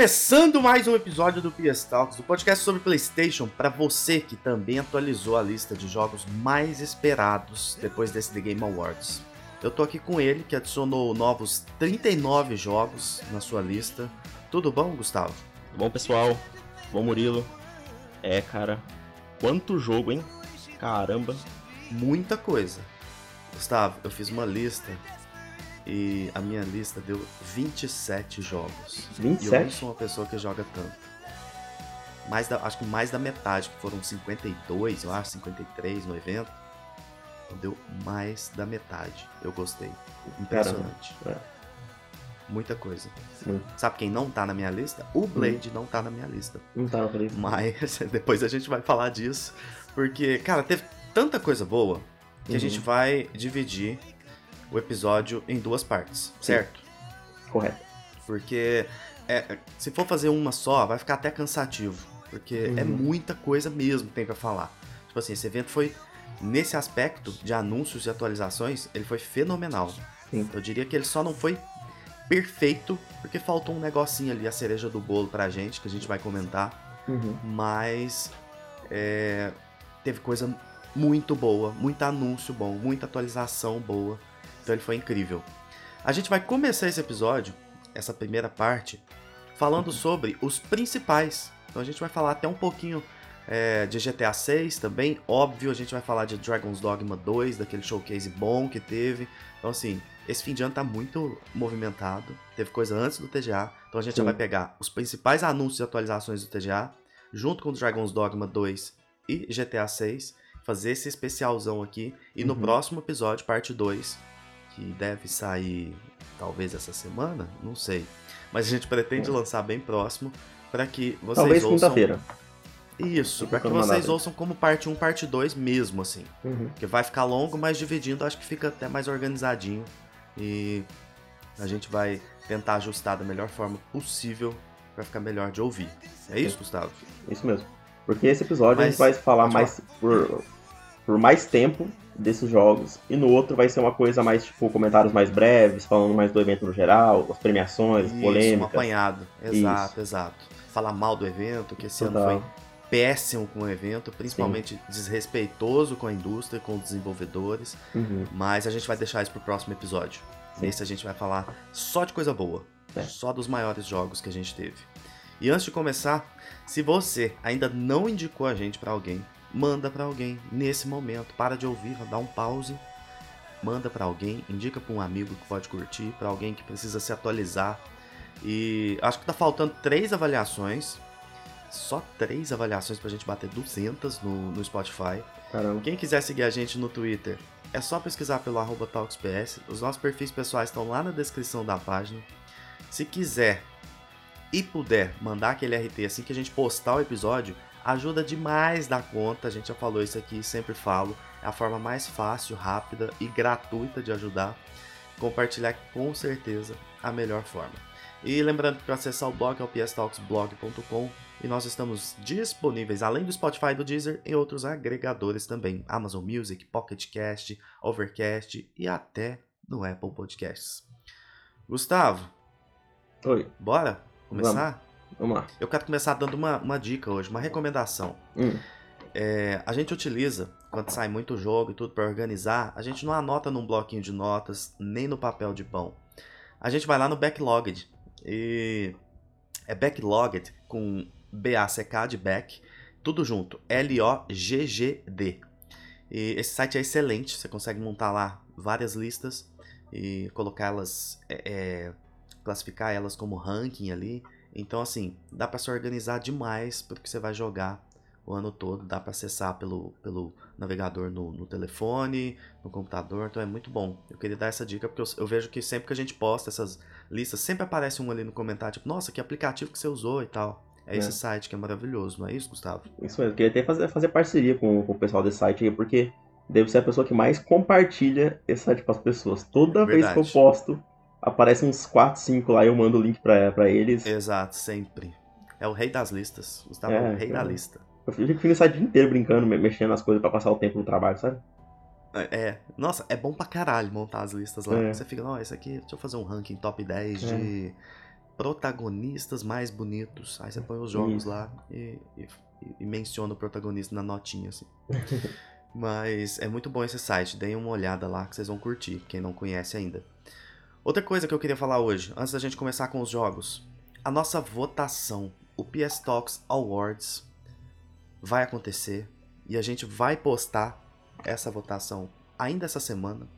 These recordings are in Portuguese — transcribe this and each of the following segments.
começando mais um episódio do PS Talks, o podcast sobre PlayStation, para você que também atualizou a lista de jogos mais esperados depois desse The Game Awards. Eu tô aqui com ele, que adicionou novos 39 jogos na sua lista. Tudo bom, Gustavo? Bom, pessoal. Bom, Murilo. É, cara. Quanto jogo, hein? Caramba. Muita coisa. Gustavo, eu fiz uma lista e a minha lista deu 27 jogos. 27? E eu não sou uma pessoa que joga tanto. Mais da, acho que mais da metade, que foram 52, eu acho, 53 no evento. Deu mais da metade. Eu gostei. Impressionante. Caramba. É. Muita coisa. Hum. Sabe quem não tá na minha lista? O Blade não tá na minha lista. Não tava feliz. Mas depois a gente vai falar disso. Porque, cara, teve tanta coisa boa que Uhum. a gente vai dividir o episódio em duas partes, certo? Correto. Porque é, se for fazer uma só, vai ficar até cansativo. Porque Uhum. é muita coisa mesmo que tem pra falar. Tipo assim, esse evento foi, nesse aspecto de anúncios e atualizações, ele foi fenomenal. Sim. Eu diria que ele só não foi perfeito, porque faltou um negocinho ali, a cereja do bolo pra gente, que a gente vai comentar. Uhum. Mas é, teve coisa muito boa, muito anúncio bom, muita atualização boa. Então ele foi incrível. A gente vai começar esse episódio, essa primeira parte, falando sobre os principais. Então a gente vai falar até um pouquinho é, de GTA 6 também. Óbvio, a gente vai falar de Dragon's Dogma 2, daquele showcase bom que teve. Então, assim, esse fim de ano tá muito movimentado. Teve coisa antes do TGA. Então a gente já Sim. vai pegar os principais anúncios e atualizações do TGA, junto com Dragon's Dogma 2 e GTA 6. Fazer esse especialzão aqui. E no Uhum. próximo episódio, parte 2, que deve sair talvez essa semana, não sei. Mas a gente pretende É. lançar bem próximo para que vocês Talvez ouçam. quinta-feira. Isso, para que vocês ouçam como parte 1, parte 2 mesmo, assim. Uhum. Porque vai ficar longo, mas dividindo acho que fica até mais organizadinho. E a gente vai tentar ajustar da melhor forma possível para ficar melhor de ouvir. É isso, Gustavo? Isso mesmo. Porque esse episódio a Mas- gente vai falar mais por, por mais tempo desses jogos. E no outro vai ser uma coisa mais, tipo, comentários mais breves, falando mais do evento no geral, as premiações, Isso, um polêmicas. apanhado. Exato, exato. Falar mal do evento, que esse ano Total. foi péssimo com o evento, principalmente desrespeitoso com a indústria com os desenvolvedores. Uhum. Mas a gente vai deixar isso pro próximo episódio. Sim. Nesse a gente vai falar só de coisa boa. É. Só dos maiores jogos que a gente teve. E antes de começar, se você ainda não indicou a gente pra alguém, manda pra alguém nesse momento. Para de ouvir, dá um pause. Manda pra alguém, indica pra um amigo que pode curtir, pra alguém que precisa se atualizar. E acho que tá faltando três avaliações. Só três avaliações pra gente bater 200 no, no Spotify. Caramba. Quem quiser seguir a gente no Twitter, é só pesquisar pelo arroba TalksPS. Os nossos perfis pessoais estão lá na descrição da página. Se quiser e puder mandar aquele RT assim que a gente postar o episódio, ajuda demais da conta. A gente já falou isso aqui, sempre falo. É a forma mais fácil, rápida e gratuita de ajudar. Compartilhar com certeza a melhor forma. E lembrando que para acessar o blog é o pstalksblog.com e nós estamos disponíveis, além do Spotify e do Deezer, em outros agregadores também. Amazon Music, Pocket Cast, Overcast e até no Apple Podcasts. Gustavo, Oi, bora começar? vamos lá. Eu quero começar dando uma, uma dica hoje, uma recomendação. Hum. É, a gente utiliza, quando sai muito jogo e tudo para organizar, a gente não anota num bloquinho de notas, nem no papel de pão. A gente vai lá no Backlogged. E é Backlogged com B-A-C-K de back, tudo junto, L-O-G-G-D. E esse site é excelente, você consegue montar lá várias listas e colocar elas, é, é, classificar elas como ranking ali. Então, assim, dá para se organizar demais porque você vai jogar o ano todo. Dá para acessar pelo, pelo navegador no, no telefone, no computador. Então é muito bom. Eu queria dar essa dica porque eu, eu vejo que sempre que a gente posta essas listas, sempre aparece um ali no comentário, tipo, nossa, que aplicativo que você usou e tal. É, É. esse site que é maravilhoso, não é isso, Gustavo? Isso mesmo. Queria até fazer, fazer parceria com, com o pessoal desse site aí, porque devo ser a pessoa que mais compartilha esse site para as pessoas. Toda vez que eu posto, aparece uns 4, 5 lá, eu mando o link pra, pra eles. Exato, sempre. É o rei das listas. Gustavo é, É, o rei da cara. lista. Eu fico no site o dia inteiro brincando, me- mexendo nas coisas pra passar o tempo no trabalho, sabe? É, é. nossa, é bom pra caralho montar as listas lá. É. Você fica, não, esse aqui, deixa eu fazer um ranking top 10 de protagonistas mais bonitos. Aí você põe os jogos Isso. lá e, e, e, menciona o protagonista na notinha, assim. Mas é muito bom esse site, deem uma olhada lá que vocês vão curtir, quem não conhece ainda. Outra coisa que eu queria falar hoje, antes da gente começar com os jogos, a nossa votação, o PS Talks Awards, vai acontecer e a gente vai postar essa votação ainda essa semana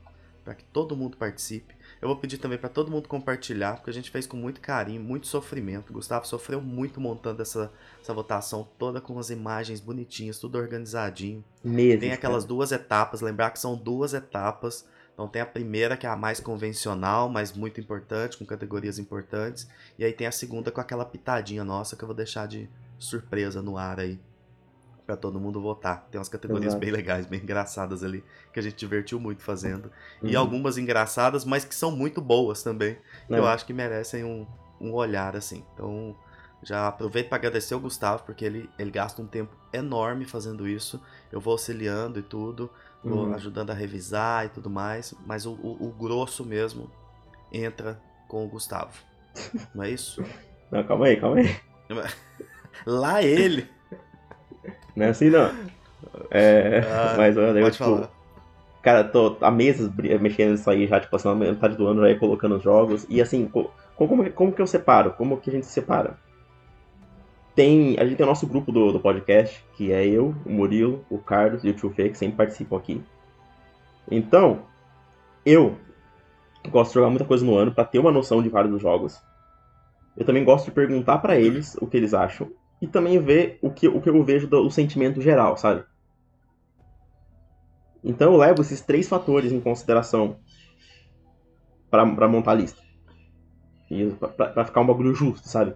para que todo mundo participe. Eu vou pedir também para todo mundo compartilhar, porque a gente fez com muito carinho, muito sofrimento. O Gustavo sofreu muito montando essa, essa votação toda com as imagens bonitinhas, tudo organizadinho. Meses, tem aquelas cara. duas etapas, lembrar que são duas etapas. Então tem a primeira que é a mais convencional, mas muito importante, com categorias importantes. E aí tem a segunda com aquela pitadinha nossa que eu vou deixar de surpresa no ar aí para todo mundo votar. Tem umas categorias Exato. bem legais, bem engraçadas ali, que a gente divertiu muito fazendo. Uhum. E algumas engraçadas, mas que são muito boas também. Que eu é. acho que merecem um, um olhar, assim. Então, já aproveito para agradecer o Gustavo, porque ele, ele gasta um tempo enorme fazendo isso. Eu vou auxiliando e tudo, uhum. ajudando a revisar e tudo mais. Mas o, o, o grosso mesmo entra com o Gustavo. Não é isso? Não, calma aí, calma aí. Lá ele. Não é assim não. É, ah, mas eu, eu tipo, falar. cara, tô há meses mexendo nisso aí já, tipo assim, na metade do ano já ia colocando os jogos. E assim, como, como, como que eu separo? Como que a gente se separa? Tem, a gente tem o nosso grupo do, do podcast, que é eu, o Murilo, o Carlos e o Tio Fê, que sempre participam aqui. Então, eu gosto de jogar muita coisa no ano para ter uma noção de vários dos jogos. Eu também gosto de perguntar para eles o que eles acham e também ver o que, o que eu vejo do sentimento geral, sabe? Então eu levo esses três fatores em consideração para montar a lista. Para ficar um bagulho justo, sabe?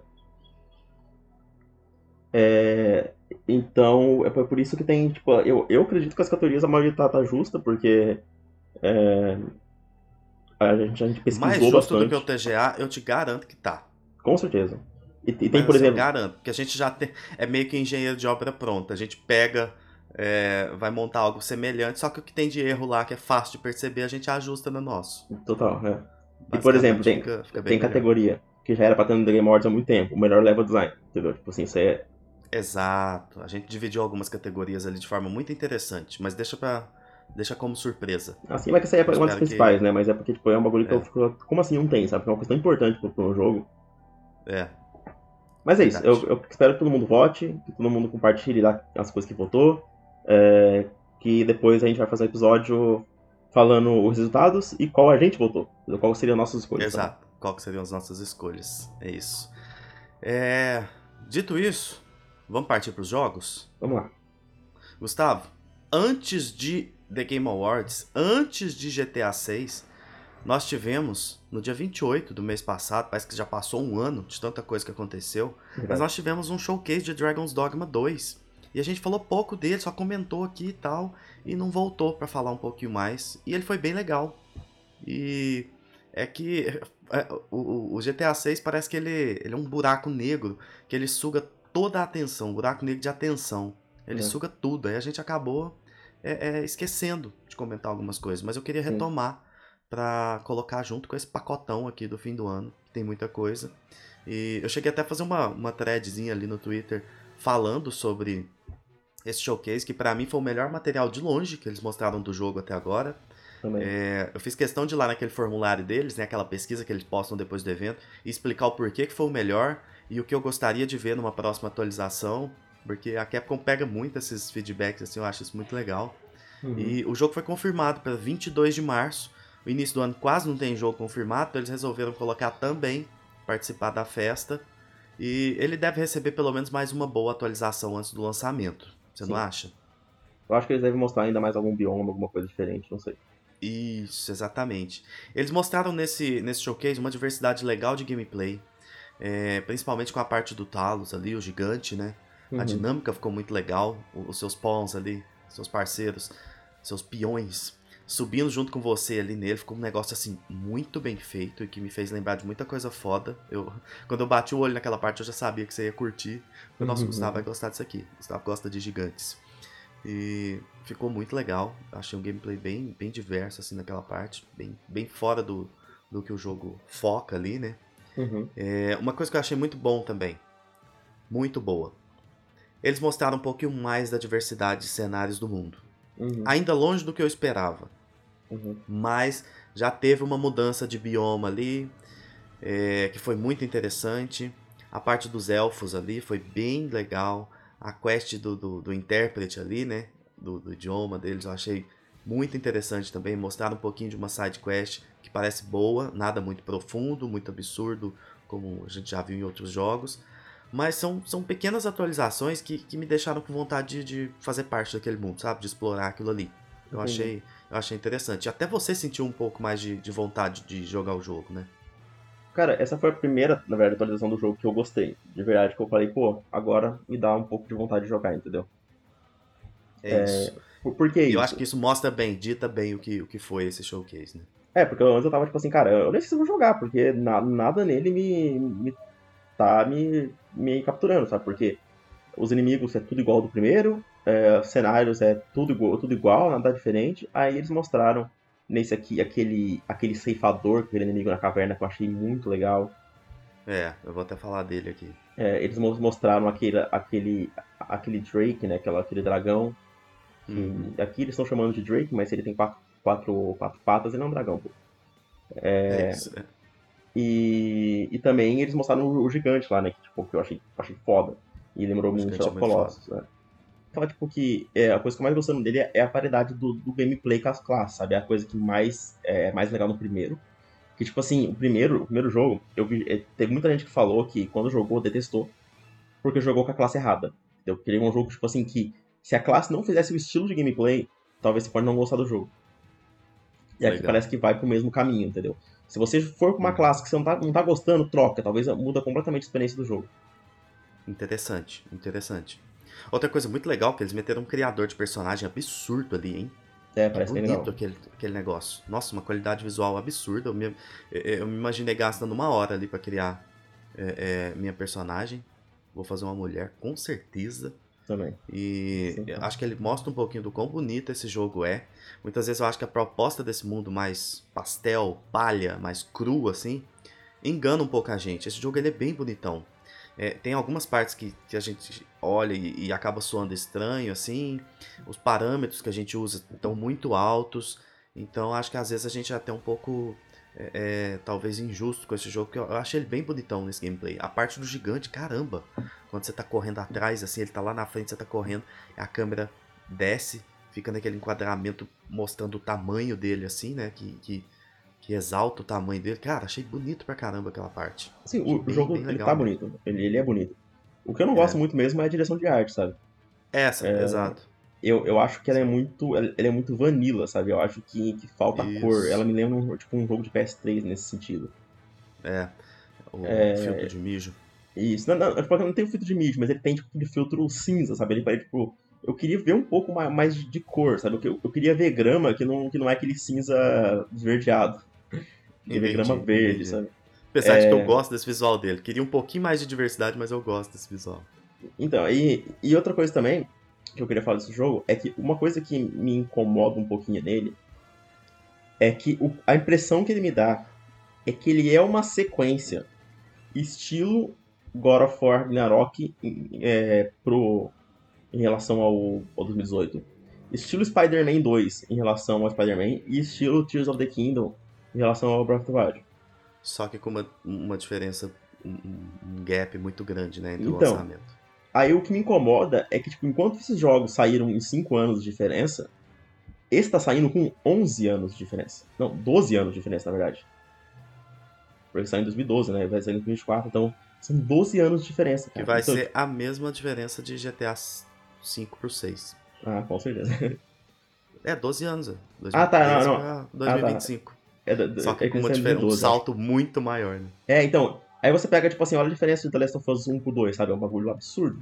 É, então, é por isso que tem, tipo, eu, eu acredito que as categorias a maioria tá, tá justa, porque é, a, gente, a gente pesquisou Mais justo bastante. do que o TGA, eu te garanto que tá. Com certeza. E, e tem, por exemplo. Eu garanto, que a gente já tem. É meio que engenheiro de obra pronta. A gente pega, é, vai montar algo semelhante, só que o que tem de erro lá, que é fácil de perceber, a gente ajusta no nosso. Total, é. E por exemplo, tem, fica, fica tem categoria que já era pra ter no The Game Awards há muito tempo. O melhor level design, entendeu? Tipo assim, isso é. Exato. A gente dividiu algumas categorias ali de forma muito interessante, mas deixa pra. Deixa como surpresa. Assim, vai que essa aí é uma das principais, que... né? Mas é porque, tipo, é um bagulho que é. eu fico. Como assim não tem, sabe? Porque é uma questão importante pro, pro jogo. É. Mas é isso, eu, eu, espero que todo mundo vote, que todo mundo compartilhe lá as coisas que votou, é, que depois a gente vai fazer um episódio falando os resultados e qual a gente votou, qual seriam nossas escolhas. Exato, tá? qual seriam as nossas escolhas, é isso. É, dito isso, vamos partir para os jogos? Vamos lá. Gustavo, antes de The Game Awards, antes de GTA 6, nós tivemos, no dia 28 do mês passado, parece que já passou um ano de tanta coisa que aconteceu, mas nós tivemos um showcase de Dragon's Dogma 2. E a gente falou pouco dele, só comentou aqui e tal, e não voltou para falar um pouquinho mais. E ele foi bem legal. E é que é, o, o, GTA 6 parece que ele, ele é um buraco negro, que ele suga toda a atenção, um buraco negro de atenção. Ele é. suga tudo. Aí a gente acabou é, é, esquecendo de comentar algumas coisas. Mas eu queria retomar para colocar junto com esse pacotão aqui do fim do ano, que tem muita coisa. E eu cheguei até a fazer uma, uma threadzinha ali no Twitter falando sobre esse showcase, que para mim foi o melhor material de longe que eles mostraram do jogo até agora. É, eu fiz questão de ir lá naquele formulário deles, né, aquela pesquisa que eles postam depois do evento, e explicar o porquê que foi o melhor e o que eu gostaria de ver numa próxima atualização, porque a Capcom pega muito esses feedbacks, assim, eu acho isso muito legal. Uhum. E o jogo foi confirmado para 22 de março, o início do ano quase não tem jogo confirmado, então eles resolveram colocar também participar da festa. E ele deve receber pelo menos mais uma boa atualização antes do lançamento. Você Sim. não acha? Eu acho que eles devem mostrar ainda mais algum bioma, alguma coisa diferente, não sei. Isso, exatamente. Eles mostraram nesse, nesse showcase uma diversidade legal de gameplay, é, principalmente com a parte do Talos ali, o gigante, né? Uhum. A dinâmica ficou muito legal, os seus pawns ali, seus parceiros, seus peões subindo junto com você ali nele, ficou um negócio assim muito bem feito e que me fez lembrar de muita coisa foda. Eu, quando eu bati o olho naquela parte, eu já sabia que você ia curtir. O nosso uhum. Gustavo vai gostar disso aqui. O Gustavo gosta de gigantes. E ficou muito legal. Achei um gameplay bem, bem diverso assim naquela parte, bem, bem fora do, do que o jogo foca ali, né? Uhum. É, uma coisa que eu achei muito bom também, muito boa. Eles mostraram um pouquinho mais da diversidade de cenários do mundo. Uhum. Ainda longe do que eu esperava. Uhum. Mas já teve uma mudança de bioma ali, é, que foi muito interessante. A parte dos elfos ali foi bem legal. A quest do, do, do intérprete ali, né? Do, do, idioma deles, eu achei muito interessante também. Mostraram um pouquinho de uma side quest que parece boa, nada muito profundo, muito absurdo, como a gente já viu em outros jogos. Mas são, são pequenas atualizações que, que me deixaram com vontade de, de fazer parte daquele mundo, sabe? De explorar aquilo ali. Eu achei, eu achei interessante. Até você sentiu um pouco mais de, de vontade de jogar o jogo, né? Cara, essa foi a primeira, na verdade, atualização do jogo que eu gostei. De verdade, que eu falei, pô, agora me dá um pouco de vontade de jogar, entendeu? É, é isso. Que isso? Eu acho que isso mostra bem, dita bem o que, o que foi esse showcase, né? É, porque antes eu tava tipo assim, cara, eu nem sei se vou jogar, porque na, nada nele me, me tá me, me capturando, sabe? Porque os inimigos é tudo igual do primeiro, é, cenários é tudo igual, tudo igual, nada diferente. Aí eles mostraram nesse aqui aquele aquele ceifador, aquele inimigo na caverna que eu achei muito legal. É, eu vou até falar dele aqui. É, eles mostraram aquele, aquele, aquele Drake, né? Aquela, aquele dragão. Uhum. Aqui eles estão chamando de Drake, mas ele tem quatro, quatro, quatro patas, ele não é um dragão, pô. É, é isso, é. E, e também eles mostraram o, o, gigante lá, né? Que, tipo, que eu achei, achei foda. E lembrou muito de Colossus. Né? Fala, tipo, que é, a coisa que eu mais gostando dele é, é a paridade do, do gameplay com as classes, sabe? É a coisa que mais é mais legal no primeiro. Que, tipo assim, o primeiro, o primeiro jogo, eu vi, é, teve muita gente que falou que quando jogou, detestou, porque jogou com a classe errada. Eu queria um jogo, tipo assim, que se a classe não fizesse o estilo de gameplay, talvez você pode não gostar do jogo. E aqui Legal. parece que vai pro mesmo caminho, entendeu? Se você for com uma hum. classe que você não tá, não tá gostando, troca. Talvez muda completamente a experiência do jogo. Interessante, interessante. Outra coisa muito legal que eles meteram um criador de personagem absurdo ali, hein? É, parece é bonito aquele, aquele negócio. Nossa, uma qualidade visual absurda. Eu me, eu me imaginei gastando uma hora ali para criar é, é, minha personagem. Vou fazer uma mulher, com certeza. Também. E Sim, acho que ele mostra um pouquinho do quão bonito esse jogo é. Muitas vezes eu acho que a proposta desse mundo mais pastel, palha, mais cru, assim, engana um pouco a gente. Esse jogo ele é bem bonitão. É, tem algumas partes que, que a gente olha e, e, acaba soando estranho, assim. Os parâmetros que a gente usa estão muito altos. Então acho que às vezes a gente é até um pouco. É, é, talvez injusto com esse jogo, porque eu, eu achei ele bem bonitão nesse gameplay. A parte do gigante, caramba! Quando você tá correndo atrás, assim, ele tá lá na frente, você tá correndo, a câmera desce, fica naquele enquadramento mostrando o tamanho dele, assim, né? Que, que que exalta o tamanho dele. Cara, achei bonito pra caramba aquela parte. Sim, o, bem, jogo bem ele tá bonito. Ele, ele é bonito. O que eu não gosto é. muito mesmo é a direção de arte, sabe? Essa, é, exato. Eu, eu acho que ela é muito. Ela é muito vanilla, sabe? Eu acho que, que falta Isso. cor. Ela me lembra um, tipo, um jogo de PS3 nesse sentido. É. O é... filtro de mijo. Isso. Não, não, tipo, não tem o filtro de mijo, mas ele tem tipo de filtro cinza, sabe? Ele parece, tipo. Eu queria ver um pouco mais, mais de cor, sabe? Eu, eu queria ver grama que não, que não é aquele cinza esverdeado. Telegrama verde, entendi. sabe? Apesar é... de que eu é. gosto desse visual dele. Queria um pouquinho mais de diversidade, mas eu gosto desse visual. Então, e, e outra coisa também que eu queria falar desse jogo é que uma coisa que me incomoda um pouquinho nele é que o, a impressão que ele me dá é que ele é uma sequência estilo God of War Ragnarok é, pro, em relação ao, ao 2018. Estilo Spider-Man 2 em relação ao Spider-Man e estilo Tears of the Kingdom em relação ao Breath of the Wild. Só que com uma, uma diferença, um, um gap muito grande, né, entre então, o lançamento. Aí o que me incomoda é que, tipo, enquanto esses jogos saíram em 5 anos de diferença, esse tá saindo com 11 anos de diferença. Não, 12 anos de diferença, na verdade. Porque saiu em 2012, né? Vai sair em 2024, então são 12 anos de diferença. Cara. Que vai então, ser a mesma diferença de GTA 5 pro 6. Ah, com certeza. É, 12 anos. 2013 ah, tá, não, não. 2025. Ah, tá. É Só que é com uma diferença, um salto muito maior, né? É, então. Aí você pega, tipo assim, olha a diferença de The Last of Us 1 pro 2, sabe? É um bagulho absurdo.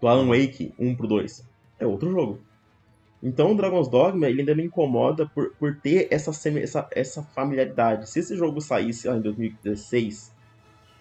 Do Alan. Wake 1 pro 2. É outro jogo. Então o Dragon's Dogma, ele ainda me incomoda por, por ter essa, essa, essa familiaridade. Se esse jogo saísse lá em 2016,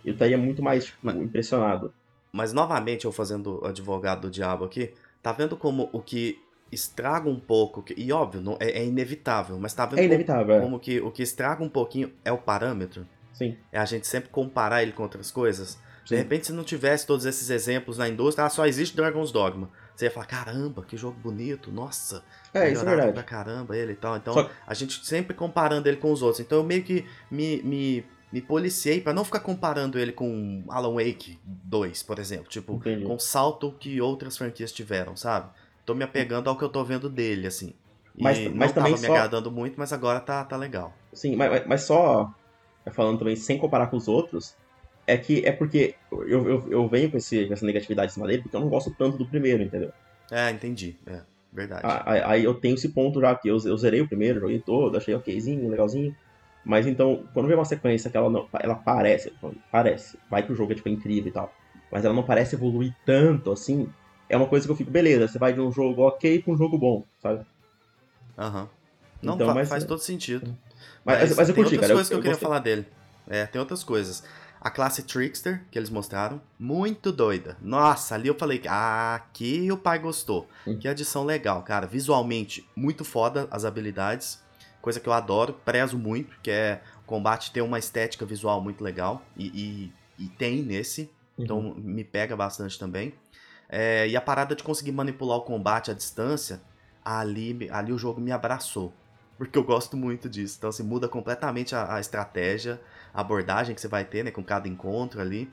eu estaria muito mais tipo, impressionado. Mas novamente, eu fazendo advogado do diabo aqui, tá vendo como o que estraga um pouco, e óbvio, não, é, é inevitável, mas tá vendo é inevitável, como, é. como que o que estraga um pouquinho é o parâmetro? Sim. É a gente sempre comparar ele com outras coisas. Sim. De repente, se não tivesse todos esses exemplos na indústria, ah, só existe Dragon's Dogma. Você ia falar, caramba, que jogo bonito, nossa. É, isso é verdade. pra caramba ele e tal. Então, só... a gente sempre comparando ele com os outros. Então, eu meio que me, me, me policiei para não ficar comparando ele com Alan Wake 2, por exemplo. Tipo, Entendi. com o salto que outras franquias tiveram, sabe? Tô me apegando ao que eu tô vendo dele, assim. E mas, mas não também tava me agradando muito, mas agora tá, tá legal. Sim, mas, mas só falando também sem comparar com os outros, é que é porque eu, eu, eu venho com, esse, com essa negatividade em cima dele porque eu não gosto tanto do primeiro, entendeu? É, entendi. É, verdade. Aí, aí eu tenho esse ponto já, que eu, eu zerei o primeiro, joguei todo, achei okzinho, legalzinho. Mas então, quando vem uma sequência que ela não. Ela parece, parece, vai que o jogo é tipo incrível e tal. Mas ela não parece evoluir tanto assim. É uma coisa que eu fico, beleza, você vai de um jogo ok pra um jogo bom, sabe? Aham. Uhum. Não então, fa mas, faz todo sentido. Mas, mas, mas eu curti, tem outras cara, coisas eu, que eu, queria falar dele. É, tem outras coisas. A classe Trickster, que eles mostraram, muito doida. Nossa, ali eu falei, ah, aqui o pai gostou. Hum. Que adição legal, cara. Visualmente, muito foda as habilidades. Coisa que eu adoro, prezo muito, que é o combate ter uma estética visual muito legal. E, e, e tem nesse. Então uhum. me pega bastante também. É, e a parada de conseguir manipular o combate à distância, ali, ali o jogo me abraçou. Porque eu gosto muito disso. Então, assim, muda completamente a, a estratégia, a abordagem que você vai ter, né, com cada encontro ali.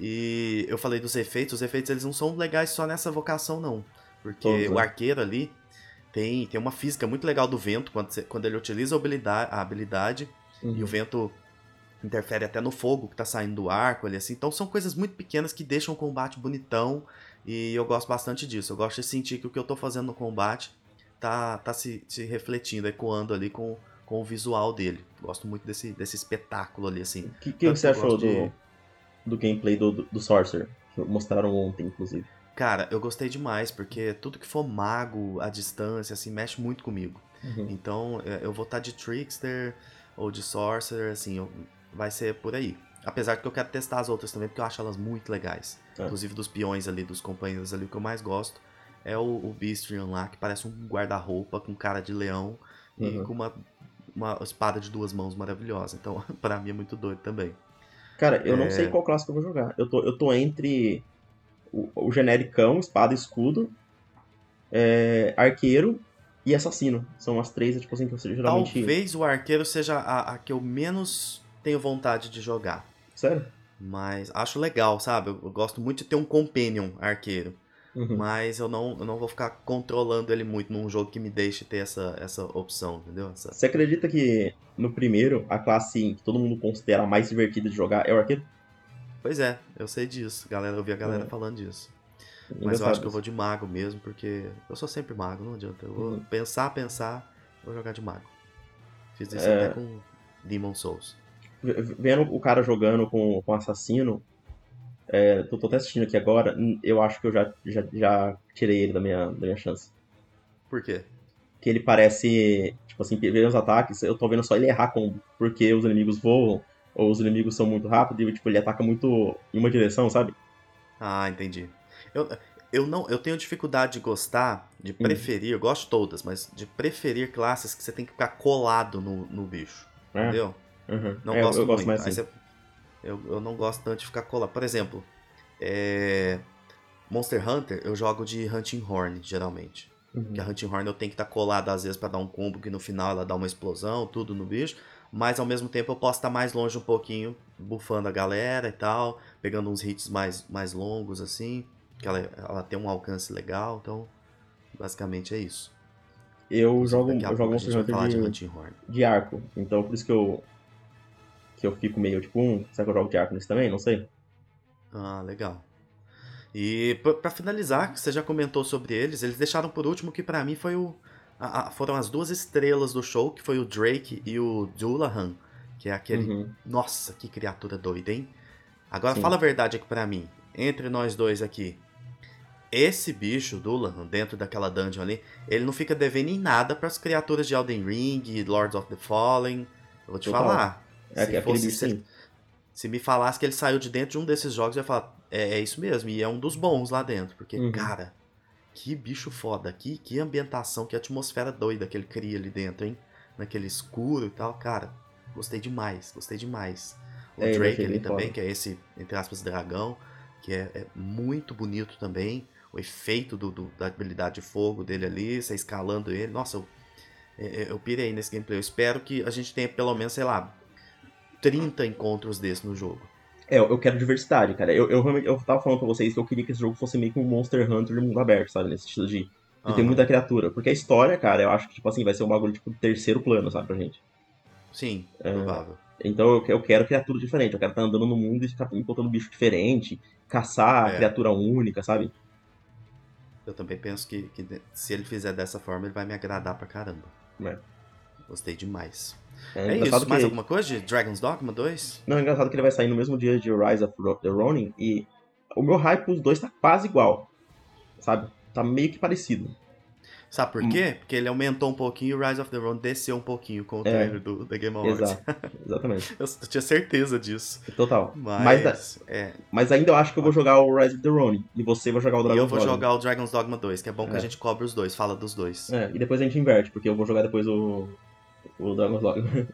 E eu falei dos efeitos, os efeitos eles não são legais só nessa vocação, não. Porque o arqueiro ali tem, tem uma física muito legal do vento, quando, você, quando ele utiliza a habilidade, a habilidade uhum. e o vento interfere até no fogo que tá saindo do arco ali, assim. Então são coisas muito pequenas que deixam o combate bonitão e eu gosto bastante disso. Eu gosto de sentir que o que eu tô fazendo no combate tá, tá se, se refletindo, ecoando ali com, com o visual dele. Gosto muito desse, desse espetáculo ali, assim. O que, que você achou do, de... do gameplay do, do, do Sorcerer? Que mostraram ontem, inclusive. Cara, eu gostei demais, porque tudo que for mago à distância, assim, mexe muito comigo. Uhum. Então, é, eu vou estar tá de Trickster ou de Sorcerer, assim, eu, vai ser por aí. Apesar de que eu quero testar as outras também, porque eu acho elas muito legais. É. Inclusive dos peões ali, dos companheiros ali, que eu mais gosto é o, o Beastrian lá, que parece um guarda-roupa com cara de leão uhum. e com uma, uma espada de duas mãos maravilhosa. Então, para mim é muito doido também. Cara, eu é... não sei qual classe que eu vou jogar. Eu tô, eu tô entre o, o genericão, espada e escudo, é, arqueiro e assassino. São as três, tipo assim, que eu geralmente... Talvez o arqueiro seja a, a que eu menos tenho vontade de jogar. Sério? Mas acho legal, sabe? Eu, eu gosto muito de ter um companion arqueiro. Uhum. Mas eu não, eu não vou ficar controlando ele muito num jogo que me deixe ter essa, essa opção, entendeu? Essa... Você acredita que no primeiro, a classe que todo mundo considera mais divertida de jogar é o arqueiro? Pois é, eu sei disso. Galera, eu vi a galera é. falando disso. Mas eu acho que eu vou de mago mesmo, porque eu sou sempre mago, não adianta. Eu vou uhum. pensar, pensar, vou jogar de mago. Fiz isso é... até com Demon Souls. Vendo o cara jogando com, com assassino, é, tô, tô até assistindo aqui agora, eu acho que eu já, já, já tirei ele da minha, da minha chance. Por quê? Que ele parece, tipo assim, vendo os ataques, eu tô vendo só ele errar combo, porque os inimigos voam, ou os inimigos são muito rápidos, e tipo, ele ataca muito em uma direção, sabe? Ah, entendi. Eu, eu não eu tenho dificuldade de gostar, de hum. preferir, eu gosto de todas, mas de preferir classes que você tem que ficar colado no, no bicho. É. Entendeu? Uhum. Não é, gosto eu, eu muito. Gosto mais assim. Eu, eu não gosto tanto de ficar colado. Por exemplo, é... Monster Hunter eu jogo de Hunting Horn, geralmente. Uhum. Que a Hunting Horn eu tenho que estar tá colado às vezes para dar um combo que no final ela dá uma explosão, tudo no bicho. Mas ao mesmo tempo eu posso estar tá mais longe um pouquinho, bufando a galera e tal, pegando uns hits mais, mais longos assim. Que ela, ela tem um alcance legal, então basicamente é isso. Eu jogo, eu jogo Monster Hunter de, de, de arco, então por isso que eu que eu fico meio tipo, um, será que eu jogo de também? Não sei. Ah, legal. E para finalizar, você já comentou sobre eles, eles deixaram por último que para mim foi o a, a, foram as duas estrelas do show, que foi o Drake e o Dullahan, que é aquele, uhum. nossa, que criatura doida, hein? Agora Sim. fala a verdade aqui para mim, entre nós dois aqui. Esse bicho, Dullahan, dentro daquela dungeon ali, ele não fica devendo em nada para as criaturas de Elden Ring, Lords of the Fallen. Eu vou te Total. falar. É, se, fosse, se, se, me falasse que ele saiu de dentro de um desses jogos, eu ia falar, é, é isso mesmo, e é um dos bons lá dentro. Porque, uhum. cara, que bicho foda, que, que ambientação, que atmosfera doida que ele cria ali dentro, hein? Naquele escuro e tal, cara. gostei demais, gostei demais. O é, Drake ali também, foda. que é esse, entre aspas, dragão, que é, é muito bonito também. O efeito do, do, da habilidade de fogo dele ali, você escalando ele. Nossa, eu, eu, é, é, eu pirei nesse gameplay. Eu espero que a gente tenha pelo menos, sei lá, 30 encontros desses no jogo. É, eu quero diversidade, cara. Eu, eu, eu tava falando pra vocês que eu queria que esse jogo fosse meio que um Monster Hunter de mundo aberto, sabe? Nesse estilo de, de ter muita criatura. Porque a história, cara, eu acho que, tipo assim, vai ser um bagulho, tipo, terceiro plano, sabe, pra gente. Sim, é, provável. Então eu, eu quero criatura diferente. Eu quero estar andando no mundo e ficar encontrando bicho diferente, caçar é. criatura única, sabe? Eu também penso que, que se ele fizer dessa forma, ele vai me agradar pra caramba. É. Gostei demais. É, é isso, mais alguma coisa de Dragon's Dogma 2? Não, é engraçado que ele vai sair no mesmo dia de Rise of the Ronin e o meu hype os dois tá quase igual, sabe? Tá meio que parecido. Sabe por hum. quê? Porque ele aumentou um pouquinho e o Rise of the Ronin desceu um pouquinho com o é, trailer do The Game Awards. Exato, exatamente. eu, tinha certeza disso. Total. Mas, mas, é... mas, ainda eu acho que eu vou jogar o Rise of the Ronin e você vai jogar o Dragon's Dogma. E eu vou Dogma. jogar o Dragon's Dogma 2, que é bom que a é. gente cobre os dois, fala dos dois. É, e depois a gente inverte, porque eu vou jogar depois o, o Dragon's Dogma.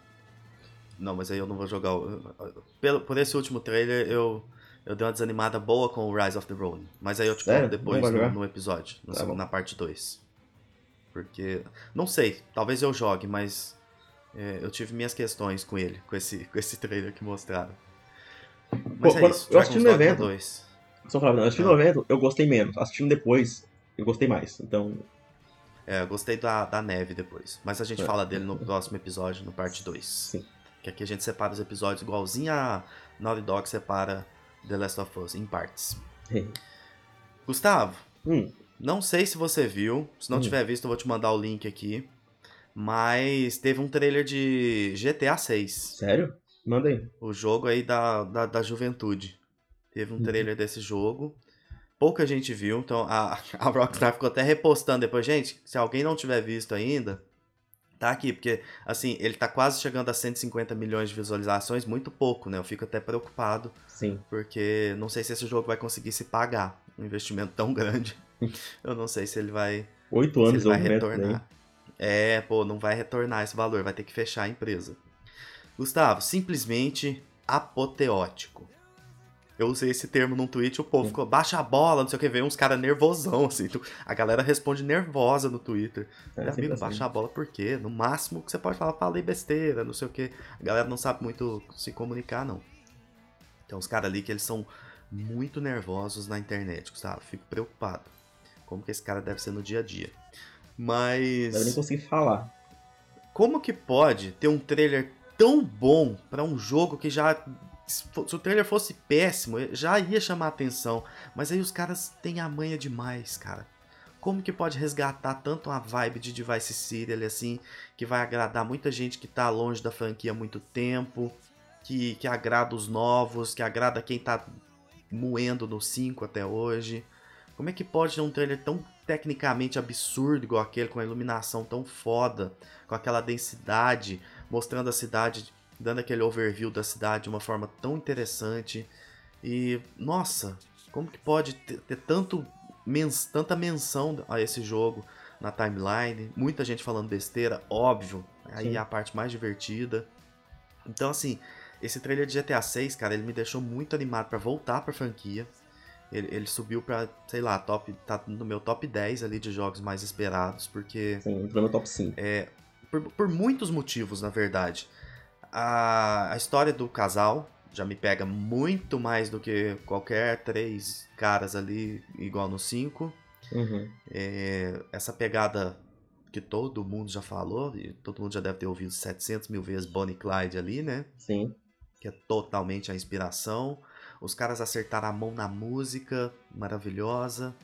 Não, mas aí eu não vou jogar. O... Pelo, por esse último trailer, eu, eu dei uma desanimada boa com o Rise of the Ronin. Mas aí eu te conto depois no, no, episódio, no, tá na parte 2. Porque. Não sei, talvez eu jogue, mas. É, eu tive minhas questões com ele, com esse, com esse trailer que mostraram. Mas Pô, é isso, eu assisti no evento. 2. Só falando, eu assisti no ah. evento, eu gostei menos. Assistindo depois, eu gostei mais. Então. É, gostei da, da neve depois. Mas a gente é. fala dele no próximo episódio, no parte 2. Sim. Que aqui a gente separa os episódios igualzinho a Naughty Dog separa The Last of Us em partes. Gustavo, hum. não sei se você viu. Se não hum. tiver visto, eu vou te mandar o link aqui. Mas teve um trailer de GTA 6. Sério? Manda aí. O jogo aí da, da, da juventude. Teve um uhum. trailer hum. desse jogo. Pouca gente viu, então a, a Rockstar ficou até repostando depois. Gente, se alguém não tiver visto ainda, tá aqui, porque assim, ele tá quase chegando a 150 milhões de visualizações, muito pouco, né? Eu fico até preocupado. Sim. Porque não sei se esse jogo vai conseguir se pagar. Um investimento tão grande. Eu não sei se ele vai. Oito anos ele vai retornar. Né? É, pô, não vai retornar esse valor, vai ter que fechar a empresa. Gustavo, simplesmente apoteótico. Eu usei esse termo num tweet, o povo ficou, baixa a bola, não sei o que, veio uns caras nervosão, assim. Então, a galera responde nervosa no Twitter. É, amigo, assim. baixa a bola por quê? No máximo que você pode falar, falei besteira, não sei o que. A galera não sabe muito se comunicar, não. Tem uns caras ali que eles são muito nervosos na internet, sabe? Fico preocupado. Como que esse cara deve ser no dia a dia. Mas. Eu nem consegui falar. Como que pode ter um trailer tão bom para um jogo que já se o trailer fosse péssimo, já ia chamar atenção. Mas aí os caras têm a manha demais, cara. Como que pode resgatar tanto a vibe de Device City assim, que vai agradar muita gente que tá longe da franquia há muito tempo, que, que agrada os novos, que agrada quem tá moendo no 5 até hoje. Como é que pode ter um trailer tão tecnicamente absurdo igual aquele, com a iluminação tão foda, com aquela densidade, mostrando a cidade dando aquele overview da cidade de uma forma tão interessante. E, nossa, como que pode ter, ter tanto, mens, tanta menção a esse jogo na timeline? Muita gente falando besteira, óbvio. Aí é a parte mais divertida. Então, assim, esse trailer de GTA 6, cara, ele me deixou muito animado para voltar pra franquia. Ele, ele, subiu pra, sei lá, top, tá no meu top 10 ali de jogos mais esperados, porque. Sim, entrou no top 5. É, por, por muitos motivos, na verdade. A, a história do casal já me pega muito mais do que qualquer três caras ali, igual no 5. Uhum. É, essa pegada que todo mundo já falou, e todo mundo já deve ter ouvido 700 mil vezes Bonnie Clyde ali, né? Sim. Que é totalmente a inspiração. Os caras acertaram a mão na música, maravilhosa.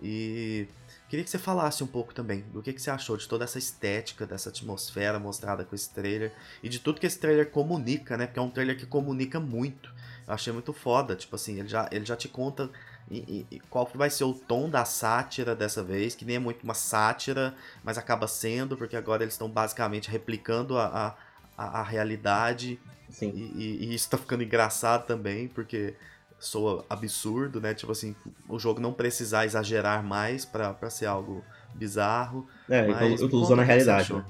E Queria que você falasse um pouco também do que, que você achou de toda essa estética, dessa atmosfera mostrada com esse trailer e de tudo que esse trailer comunica, né? Porque é um trailer que comunica muito. Eu achei muito foda, tipo assim, ele já, ele já te conta e, e, qual vai ser o tom da sátira dessa vez, que nem é muito uma sátira, mas acaba sendo, porque agora eles estão basicamente replicando a, a, a realidade. Sim. E, e, isso tá ficando engraçado também, porque soa absurdo, né? Tipo assim, o jogo não precisar exagerar mais para ser algo bizarro. É, mas, eu tô usando a realidade. Né?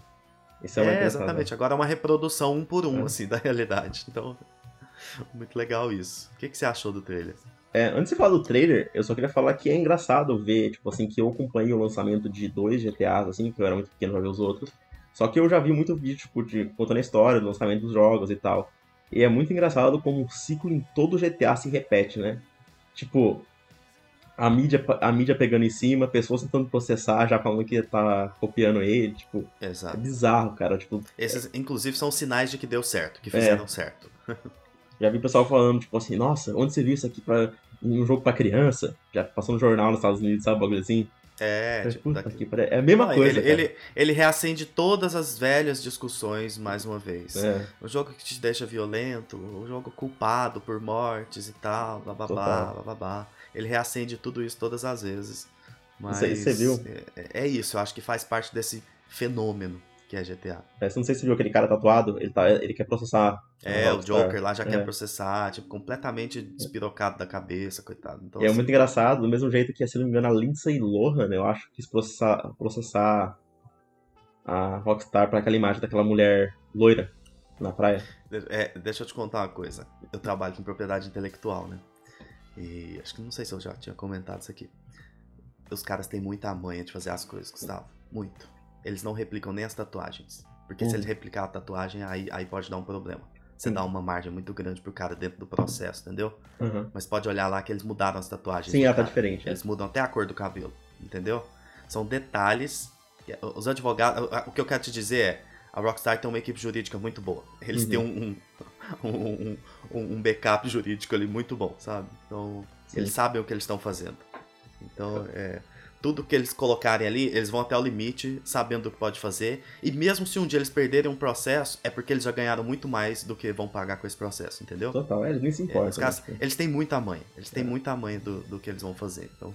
Isso é, é exatamente. Agora é uma reprodução um por um, é. assim, da realidade. Então, muito legal isso. O que, que você achou do trailer? É, antes de falar do trailer, eu só queria falar que é engraçado ver, tipo assim, que eu acompanhei o lançamento de dois GTAs, assim, que eu era muito pequeno pra ver os outros. Só que eu já vi muito vídeo, tipo, de contando a história do lançamento dos jogos e tal. E é muito engraçado como o ciclo em todo GTA se repete, né? Tipo, a mídia, a mídia pegando em cima, pessoas tentando processar, já falando que tá copiando ele, tipo. Exato. É bizarro, cara. Tipo, Esses, inclusive, são sinais de que deu certo, que fizeram é. certo. já vi pessoal falando, tipo assim, nossa, onde você viu isso aqui pra, um jogo pra criança? Já passou no jornal nos Estados Unidos, sabe, bagulho assim? É, tipo, daqui... é a mesma Não, coisa. Ele, ele, ele, reacende todas as velhas discussões mais uma vez. É. O jogo que te deixa violento, o jogo culpado por mortes e tal, bababá, bababá. Ele reacende tudo isso todas as vezes. Mas você viu? É, é, isso, eu acho que faz parte desse fenômeno que é GTA. É, não sei se você viu aquele cara tatuado, ele, tá, ele quer processar. É, o Joker lá já é. quer processar, tipo, completamente despirocado da cabeça, coitado. Então, é assim... muito engraçado, do mesmo jeito que, se não me engano, a Lindsay Lohan, eu acho, quis processar, processar a Rockstar para aquela imagem daquela mulher loira na praia. É, deixa eu te contar uma coisa. Eu trabalho com propriedade intelectual, né? E acho que não sei se eu já tinha comentado isso aqui. Os caras têm muita manha de fazer as coisas, Gustavo. Muito eles não replicam nem as tatuagens. Porque uhum. se hum. eles replicar a tatuagem, aí, aí pode dar um problema. Você uhum. dá uma margem muito grande pro cara dentro do processo, entendeu? Uhum. Mas pode olhar lá que eles mudaram as tatuagens. Sim, ela tá diferente. Eles é. mudam até a cor do cabelo, entendeu? São detalhes. Os advogados. O que eu quero te dizer é. A Rockstar tem uma equipe jurídica muito boa. Eles têm uhum. um, um, um, um, backup jurídico ali muito bom, sabe? Então, Sim. eles sabem o que eles estão fazendo. Então, é tudo que eles colocarem ali, eles vão até o limite, sabendo o que pode fazer. E mesmo se um dia eles perderem um processo, é porque eles já ganharam muito mais do que vão pagar com esse processo, entendeu? Total, é, eles nem se importam. É, né? Eles têm muita mãe, eles têm é. muita mãe do, do que eles vão fazer. Então,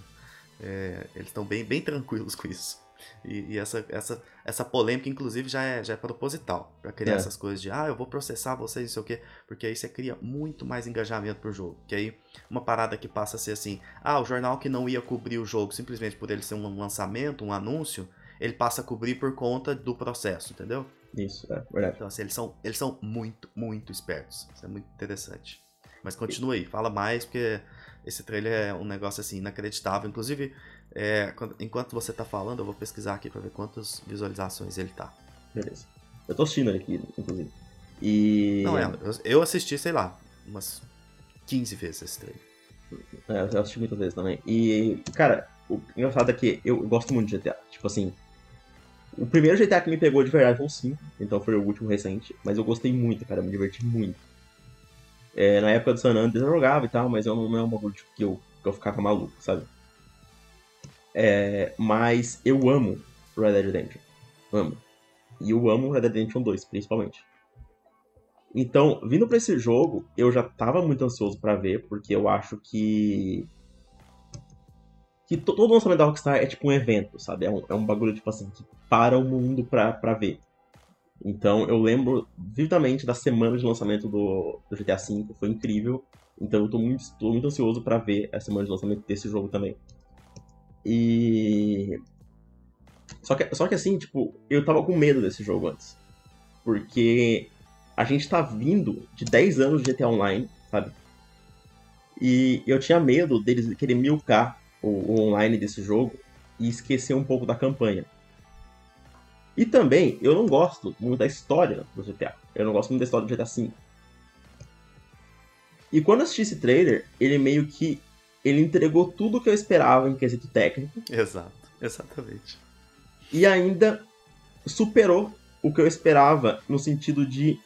é, eles estão bem, bem tranquilos com isso. E, e, essa, essa, essa polêmica, inclusive, já é, já é proposital. para criar é. essas coisas de, ah, eu vou processar vocês, não sei o quê. Porque aí você cria muito mais engajamento pro jogo. Que aí, uma parada que passa a ser assim, ah, o jornal que não ia cobrir o jogo simplesmente por ele ser um lançamento, um anúncio, ele passa a cobrir por conta do processo, entendeu? Isso, é verdade. Então, assim, eles são, eles são muito, muito espertos. Isso é muito interessante. Mas continua aí, fala mais, porque esse trailer é um negócio assim inacreditável. Inclusive, é, enquanto você tá falando, eu vou pesquisar aqui pra ver quantas visualizações ele tá. Beleza. Eu tô assistindo ele aqui, inclusive. E. Não, é, eu assisti, sei lá, umas 15 vezes esse trailer. É, eu assisti muitas vezes também. E, cara, o engraçado é que eu gosto muito de GTA. Tipo assim, o primeiro GTA que me pegou de verdade foi o 5, então foi o último recente, mas eu gostei muito, cara, me diverti muito. É, na época do San Andreas eu jogava e tal, mas eu não, não é um bagulho tipo, que, eu, que eu ficava maluco, sabe? É, mas eu amo Red Dead Redemption. Amo. E eu amo Red Dead Redemption 2, principalmente. Então, vindo para esse jogo, eu já tava muito ansioso para ver, porque eu acho que. Que todo lançamento da Rockstar é tipo um evento, sabe? É um, é um bagulho, tipo assim, que para o mundo pra, pra ver. Então, eu lembro vividamente da semana de lançamento do, do GTA V, foi incrível. Então, eu tô muito, tô muito ansioso para ver a semana de lançamento desse jogo também. E. Só que, só que assim, tipo, eu tava com medo desse jogo antes. Porque a gente tá vindo de 10 anos de GTA Online, sabe? E eu tinha medo deles querer milcar o, o online desse jogo e esquecer um pouco da campanha. E também, eu não gosto muito da história do GTA. Eu não gosto muito da história do GTA V. E quando eu assisti esse trailer, ele meio que ele entregou tudo o que eu esperava em quesito técnico. Exato, exatamente. E ainda superou o que eu esperava no sentido de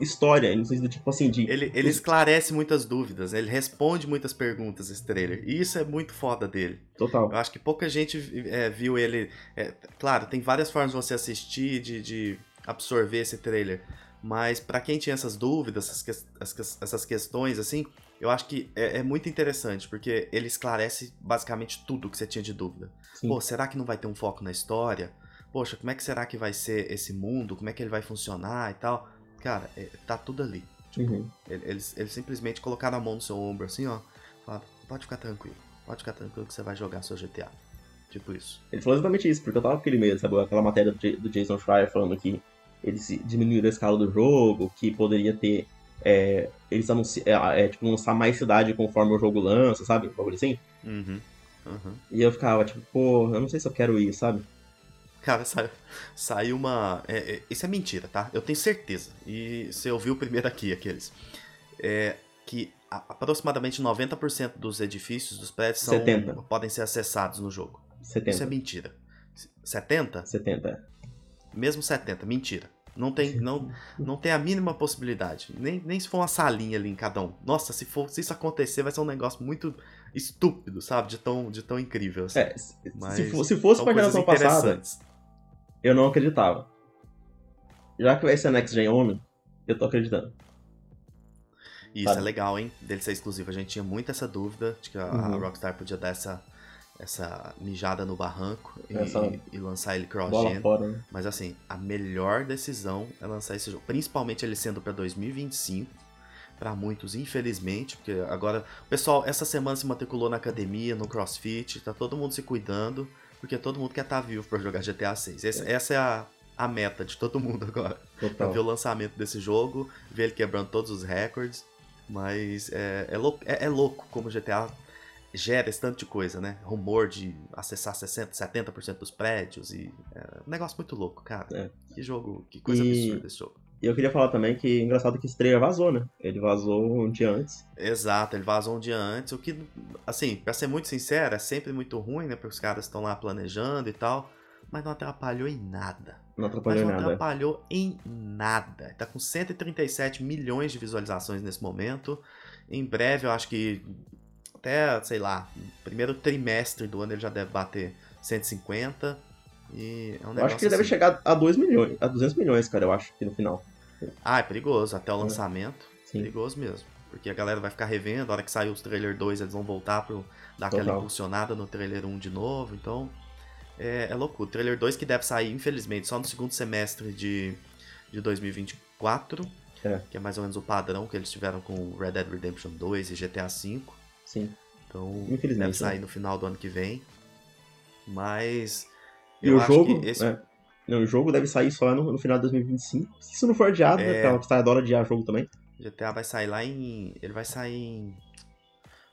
história, no sentido tipo assim de ele, ele esclarece muitas dúvidas, ele responde muitas perguntas esse trailer. E isso é muito foda dele. Total. Eu acho que pouca gente é, viu ele. É, claro, tem várias formas de você assistir, de, de absorver esse trailer. Mas para quem tinha essas dúvidas, essas, essas questões, assim, eu acho que é, é, muito interessante, porque ele esclarece basicamente tudo que você tinha de dúvida. Sim. Pô, será que não vai ter um foco na história? Poxa, como é que será que vai ser esse mundo? Como é que ele vai funcionar e tal? Cara, é, tá tudo ali. Tipo, uhum. eles, eles simplesmente colocaram a mão no seu ombro assim, ó. Falaram, pode ficar tranquilo. Pode ficar tranquilo que você vai jogar seu GTA. Tipo isso. Ele falou exatamente isso, porque eu tava com aquele medo, sabe? Aquela matéria do Jason Schreier falando que eles diminuíram a escala do jogo, que poderia ter. É, eles anunciam, é, é, tipo, lançar mais cidade conforme o jogo lança, sabe? Um bagulho assim. Uhum. Uhum. E eu ficava, tipo, pô, eu não sei se eu quero ir, sabe? Cara, saiu, saiu uma. É, é, isso é mentira, tá? Eu tenho certeza. E você ouviu primeiro aqui, aqueles. É, que aproximadamente 90% dos edifícios, dos prédios, são, 70. podem ser acessados no jogo. 70. Isso é mentira. 70? 70. Mesmo 70, mentira. Não tem, não, não tem a mínima possibilidade. Nem, nem se for uma salinha ali em cada um. Nossa, se, for, se isso acontecer, vai ser um negócio muito estúpido, sabe? De tão, de tão incrível. Assim. É, Mas se, for, se fosse pra geração passada, eu não acreditava. Já que vai ser Next Gen Only, eu tô acreditando. Isso sabe? é legal, hein? Dele ser exclusivo. A gente tinha muito essa dúvida de que a, uhum. a Rockstar podia dar essa essa mijada no barranco e, e lançar ele cross-gen. Né? Mas assim, a melhor decisão é lançar esse jogo. Principalmente ele sendo para 2025. Para muitos, infelizmente, porque agora. O pessoal, essa semana se matriculou na academia, no crossfit, tá todo mundo se cuidando, porque todo mundo quer estar tá vivo para jogar GTA 6. Esse, é. Essa é a, a meta de todo mundo agora. Total. Pra ver o lançamento desse jogo, ver ele quebrando todos os recordes. Mas é, é, louco, é, é louco como GTA gera esse tanto de coisa, né? Rumor de acessar 60, 70% dos prédios e é um negócio muito louco, cara. É. Que jogo, que coisa e... absurda esse jogo. E eu queria falar também que engraçado que esse trailer vazou, né? Ele vazou um dia antes. Exato, ele vazou um dia antes, o que, assim, pra ser muito sincero, é sempre muito ruim, né? Porque os caras estão lá planejando e tal, mas não atrapalhou em nada. Não atrapalhou mas não nada. atrapalhou em nada. Tá com 137 milhões de visualizações nesse momento. Em breve, eu acho que até, sei lá, primeiro trimestre do ano ele já deve bater 150. E é um eu acho que ele assim. deve chegar a 2 milhões, a 200 milhões, cara, eu acho que no final. Ah, é perigoso, até o é. lançamento. Sim. Perigoso mesmo. Porque a galera vai ficar revendo, a hora que sair os trailer 2 eles vão voltar para dar Total. aquela impulsionada no trailer 1 de novo. Então, é, é loucura. O trailer 2 que deve sair, infelizmente, só no segundo semestre de, de 2024. É. Que é mais ou menos o padrão que eles tiveram com Red Dead Redemption 2 e GTA V. Sim. Então, deve sair né? no final do ano que vem. Mas. E o jogo. Esse... É. Não, o jogo deve sair só no, no, final de 2025. Se isso não for adiado, é... né? Porque a Rockstar adora adiar jogo também. GTA vai sair lá em. Ele vai sair em.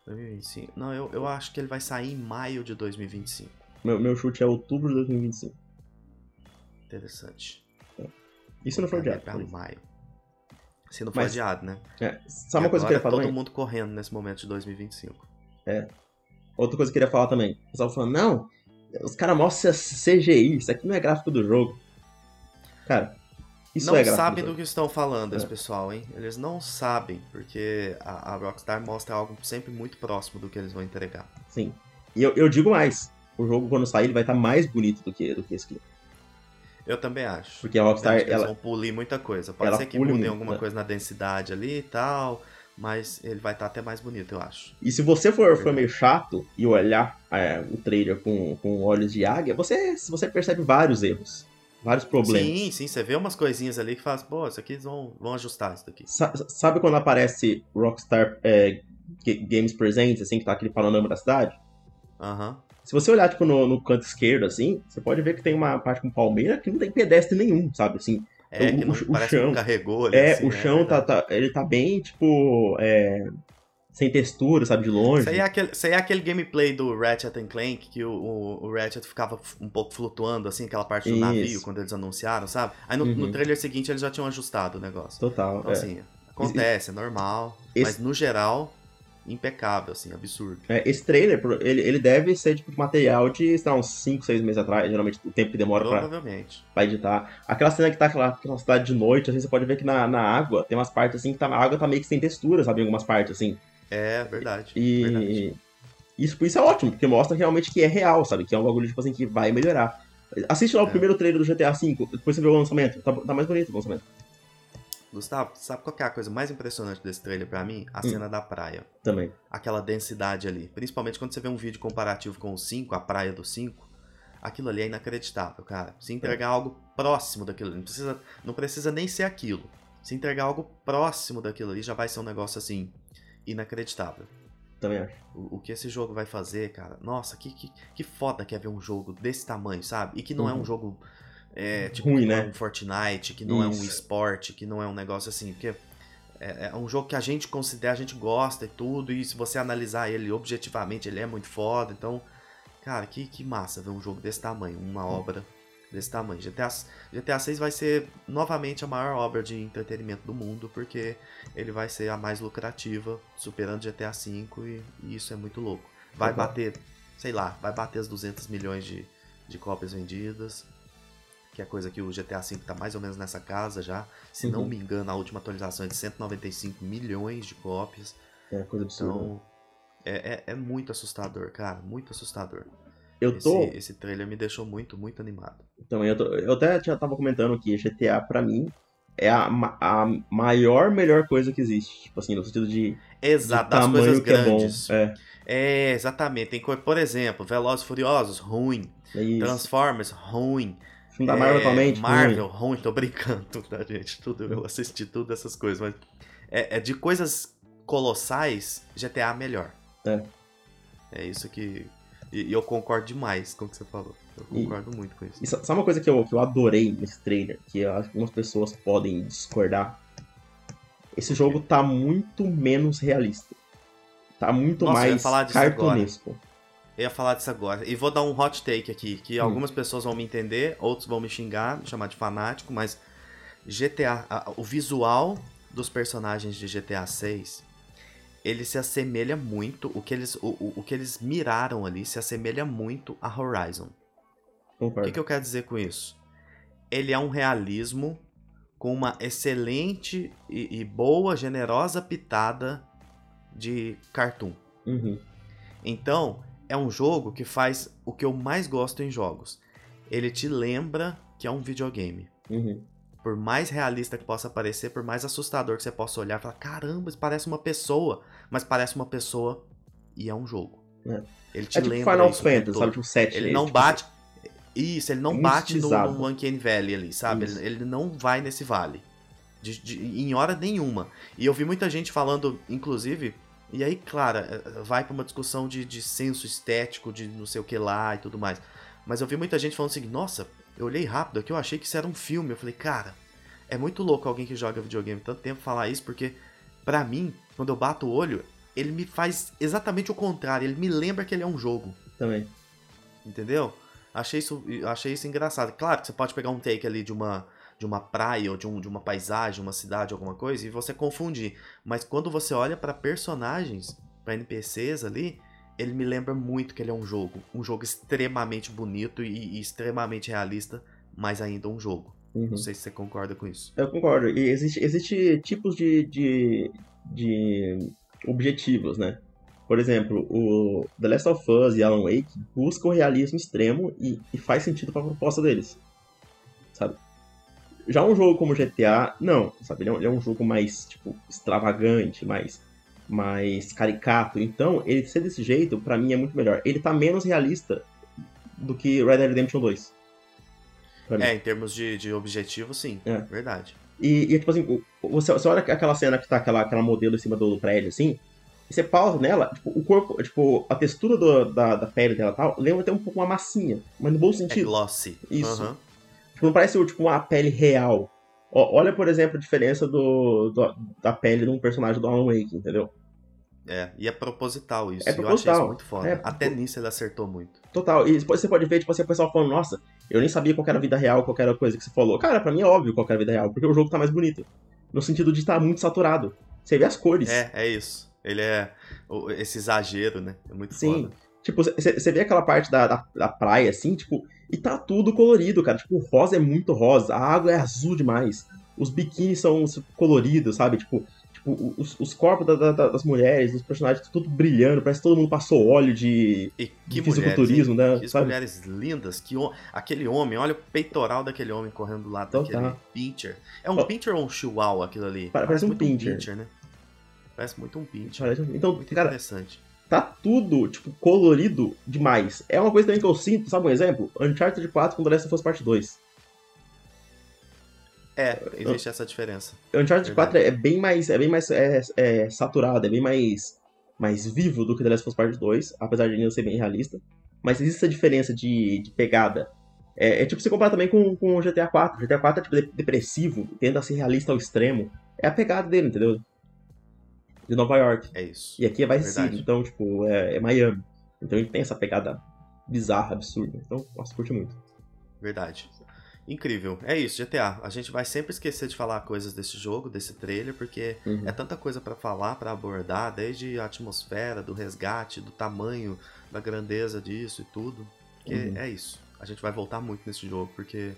2025. Não, eu, eu acho que ele vai sair em maio de 2025. Meu, meu chute é outubro de 2025. Interessante. É. Isso não for adiado. Pra maio. Se não for Mas, adiado, né? É. Sabe uma coisa que eu queria falar todo também? mundo correndo nesse momento de 2025. É. Outra coisa que eu queria falar também. O pessoal falando, não, os caras mostram CGI, isso aqui não é gráfico do jogo. Cara, isso não é gráfico sabem do, do que estão falando, é. esse pessoal, hein? Eles não sabem, porque a, a, Rockstar mostra algo sempre muito próximo do que eles vão entregar. Sim. E eu, eu digo mais, o jogo quando sair ele vai estar tá mais bonito do que, do que esse aqui. Eu também acho. Porque a Rockstar. Eles ela, vão polir muita coisa. Pode ser que mudem alguma coisa na densidade ali e tal. Mas ele vai estar tá até mais bonito, eu acho. E se você for, for meio chato e olhar é, o trailer com, com olhos de águia, você, você percebe vários erros. Vários problemas. Sim, sim, você vê umas coisinhas ali que faz, pô, isso aqui vão, vão ajustar isso daqui. Sa sabe quando aparece Rockstar é, Games Presents, assim, que tá aquele panorama da cidade? Aham. Uhum. Se você olhar, tipo, no, no, canto esquerdo, assim, você pode ver que tem uma parte com palmeira que não tem pedestre nenhum, sabe? Assim, é, o, que não, o, parece chão, que carregou ali, É, assim, o chão é tá, tá, ele tá bem, tipo, é, sem textura, sabe, de longe. Isso aí, é aquele, aí é aquele gameplay do Ratchet Clank, que o, o, o, Ratchet ficava um pouco flutuando, assim, aquela parte do isso. navio, quando eles anunciaram, sabe? Aí no, uhum. no, trailer seguinte eles já tinham ajustado o negócio. Total, Então, é. assim, acontece, é normal, esse... mas no geral impecável, assim, absurdo. É, esse trailer, ele, ele deve ser tipo material de, sei lá, uns 5, 6 meses atrás, geralmente o tempo que demora pra, pra editar. Aquela cena que tá aquela, aquela cidade de noite, assim, você pode ver que na, na água tem umas partes assim que tá, a água tá meio que sem textura, sabe? Em algumas partes, assim. É, verdade. E verdade. Isso, isso é ótimo, porque mostra realmente que é real, sabe? Que é um bagulho, tipo assim, que vai melhorar. Assiste lá o é. primeiro trailer do GTA V, depois você vê o lançamento. Tá, tá mais bonito o lançamento. Gustavo, sabe qual é a coisa mais impressionante desse trailer para mim? A hum. cena da praia. Também. Aquela densidade ali. Principalmente quando você vê um vídeo comparativo com o 5, a praia do 5. Aquilo ali é inacreditável, cara. Se entregar é. algo próximo daquilo, não precisa, não precisa nem ser aquilo. Se entregar algo próximo daquilo ali, já vai ser um negócio assim, inacreditável. Também acho. O, o que esse jogo vai fazer, cara, nossa, que, que, que foda que é ver um jogo desse tamanho, sabe? E que não uhum. é um uhum. jogo é, tipo, Ruim, que não né? é um Fortnite, que não é um Isso. esporte, que não é um negócio assim, porque é, é um jogo que a gente considera, a gente gosta e tudo, e se você analisar ele objetivamente, ele é muito foda, então, cara, que, que massa ver um jogo desse tamanho, uma obra desse tamanho. GTA, GTA 6 vai ser novamente a maior obra de entretenimento do mundo, porque ele vai ser a mais lucrativa, superando GTA V, e, e isso é muito louco. Vai Uhum. bater, sei lá, vai bater as 200 milhões de, de cópias vendidas, que é coisa que o GTA V tá mais ou menos nessa casa já. Se não Uhum. me engano, a última atualização é de 195 milhões de cópias. É coisa absurda. Então, é, é, é muito assustador, cara, muito assustador. eu Esse, tô. esse trailer me deixou muito, muito animado. Também eu, tô- eu até já tava comentando que GTA, pra mim, é a, a maior, melhor coisa que existe. Tipo assim, no sentido de, Exato, tamanho coisas que é grandes. É, É, exatamente. Tem por exemplo, Velozes e Furiosos, ruim. é. Transformers, ruim. Filme da Marvel É, atualmente, Marvel, ruim. Tô brincando, tá, gente? Tudo, eu assisti tudo essas coisas, mas é, é de coisas colossais, GTA melhor. É. É isso que. E, e eu concordo demais com o que você falou. Eu E- concordo muito com isso. E sa- sabe uma coisa que eu, que eu adorei nesse trailer, que eu acho que algumas pessoas podem discordar? Esse jogo tá muito menos realista. Tá muito Nossa, mais cartunesco. Eu ia falar disso agora. E vou dar um hot take aqui, que Hum. algumas pessoas vão me entender, outros vão me xingar, me chamar de fanático, mas GTA, a- o visual dos personagens de GTA 6, ele se assemelha muito, o que eles, o, o, o que eles miraram ali se assemelha muito a Horizon. O Concordo. que, que eu quero dizer com isso? Ele é um realismo com uma excelente e, e boa, generosa pitada de cartoon. Uhum. Então, é um jogo que faz o que eu mais gosto em jogos. Ele te lembra que é um videogame. Uhum. Por mais realista que possa parecer, por mais assustador que você possa olhar e falar: caramba, isso parece uma pessoa. Mas parece uma pessoa e é um jogo. É. Ele te É tipo lembra Final Fantasy, sabe? Tipo 7. Ele né? não Tipo, bate. Isso, ele não muito bate no, no Uncanny Valley ali, sabe? Ele, ele não vai nesse vale. De- de- em hora nenhuma. E eu vi muita gente falando, inclusive. E aí, claro, eh, vai pra uma discussão de, de senso estético, de não sei o que lá e tudo mais. Mas eu vi muita gente falando assim: nossa, eu olhei rápido aqui, eu achei que isso era um filme. Eu falei, cara, é muito louco alguém que joga videogame tanto tempo falar isso, porque pra mim, quando eu bato o olho, ele me faz exatamente o contrário. Ele me lembra que ele é um jogo. Também. Entendeu? Achei isso, achei isso engraçado. Claro que você pode pegar um take ali de uma, de uma praia ou de, um, de uma paisagem, uma cidade, alguma coisa, e você confundir. Mas quando você olha pra personagens, pra NPCs ali, ele me lembra muito que ele é um jogo. Um jogo extremamente bonito e, e extremamente realista, mas ainda um jogo. Uhum. Não sei se você concorda com isso. Eu concordo. E existe, existe tipos de, de, de objetivos, né? Por exemplo, o The Last of Us e Alan Wake buscam o realismo extremo e, e faz sentido para a proposta deles, sabe? Já um jogo como GTA, não, sabe? Ele é um, ele é um jogo mais, tipo, extravagante, mais, mais caricato. Então, ele ser desse jeito, pra mim, é muito melhor. Ele tá menos realista do que Red Dead Redemption 2. Pra mim. É, em termos de, de objetivo, sim. É. Verdade. E, e, tipo assim, você, você olha aquela cena que tá aquela, aquela modelo em cima do, do prédio, assim, e você pausa nela, tipo, o corpo, tipo, a textura do- da, da pele dela e tal, lembra até um pouco uma massinha, mas no bom É sentido. glossy. Isso. Aham. Não parece, tipo, uma pele real. Olha, por exemplo, a diferença do, do- da pele de um personagem do Alan Wake, entendeu? É, e é proposital isso. É e Eu achei proposital. isso muito foda. É, Até nisso ele acertou muito. Total. E depois você pode ver, tipo assim, o pessoal falando, nossa, eu nem sabia qual era a vida real, qual era a coisa que você falou. Cara, pra mim é óbvio qual era a vida real, porque o jogo tá mais bonito. No sentido de estar muito saturado. Você vê as cores. É, é isso. Ele é esse exagero, né? É muito Sim. foda. Tipo, você vê aquela parte da, da, da praia, assim, tipo, e tá tudo colorido, cara. Tipo, o rosa é muito rosa, a água é azul demais. Os biquínis são coloridos, sabe? Tipo, tipo os, os corpos da- da- das mulheres, dos personagens, tudo brilhando, parece que todo mundo passou óleo de, E de que mulheres, fisiculturismo, hein? né? Que sabe? mulheres lindas. Que Aquele homem, olha o peitoral daquele homem correndo do lado Total. daquele pincher. É um Ó. pincher ou um chihuahua aquilo ali? Pare- parece um muito pincher. né? Parece muito um pincher. Parece- Então, Muito cara, interessante. Tá tudo, tipo, colorido demais. É uma coisa também que eu sinto, sabe um exemplo? Uncharted 4 com The Last of Us Part 2. É, existe essa diferença. Uncharted Verdade. 4 é bem mais, é bem mais é, é, saturado, é bem mais, mais vivo do que The Last of Us Part 2, apesar de ainda ser bem realista. Mas existe essa diferença de, de pegada. É, é tipo você comparar também com, com o GTA 4. O GTA 4 é tipo depressivo, tenta ser realista ao extremo. É a pegada dele, entendeu? De Nova York. É isso. E aqui é Vice City, então, tipo, é, é Miami. Então gente tem essa pegada bizarra, absurda. Então, nossa, curte muito. Verdade. Incrível. É isso, GTA. A gente vai sempre esquecer de falar coisas desse jogo, desse trailer, porque uhum. é tanta coisa para falar, para abordar, desde a atmosfera, do resgate, do tamanho, da grandeza disso e tudo. Que uhum. é isso. A gente vai voltar muito nesse jogo, porque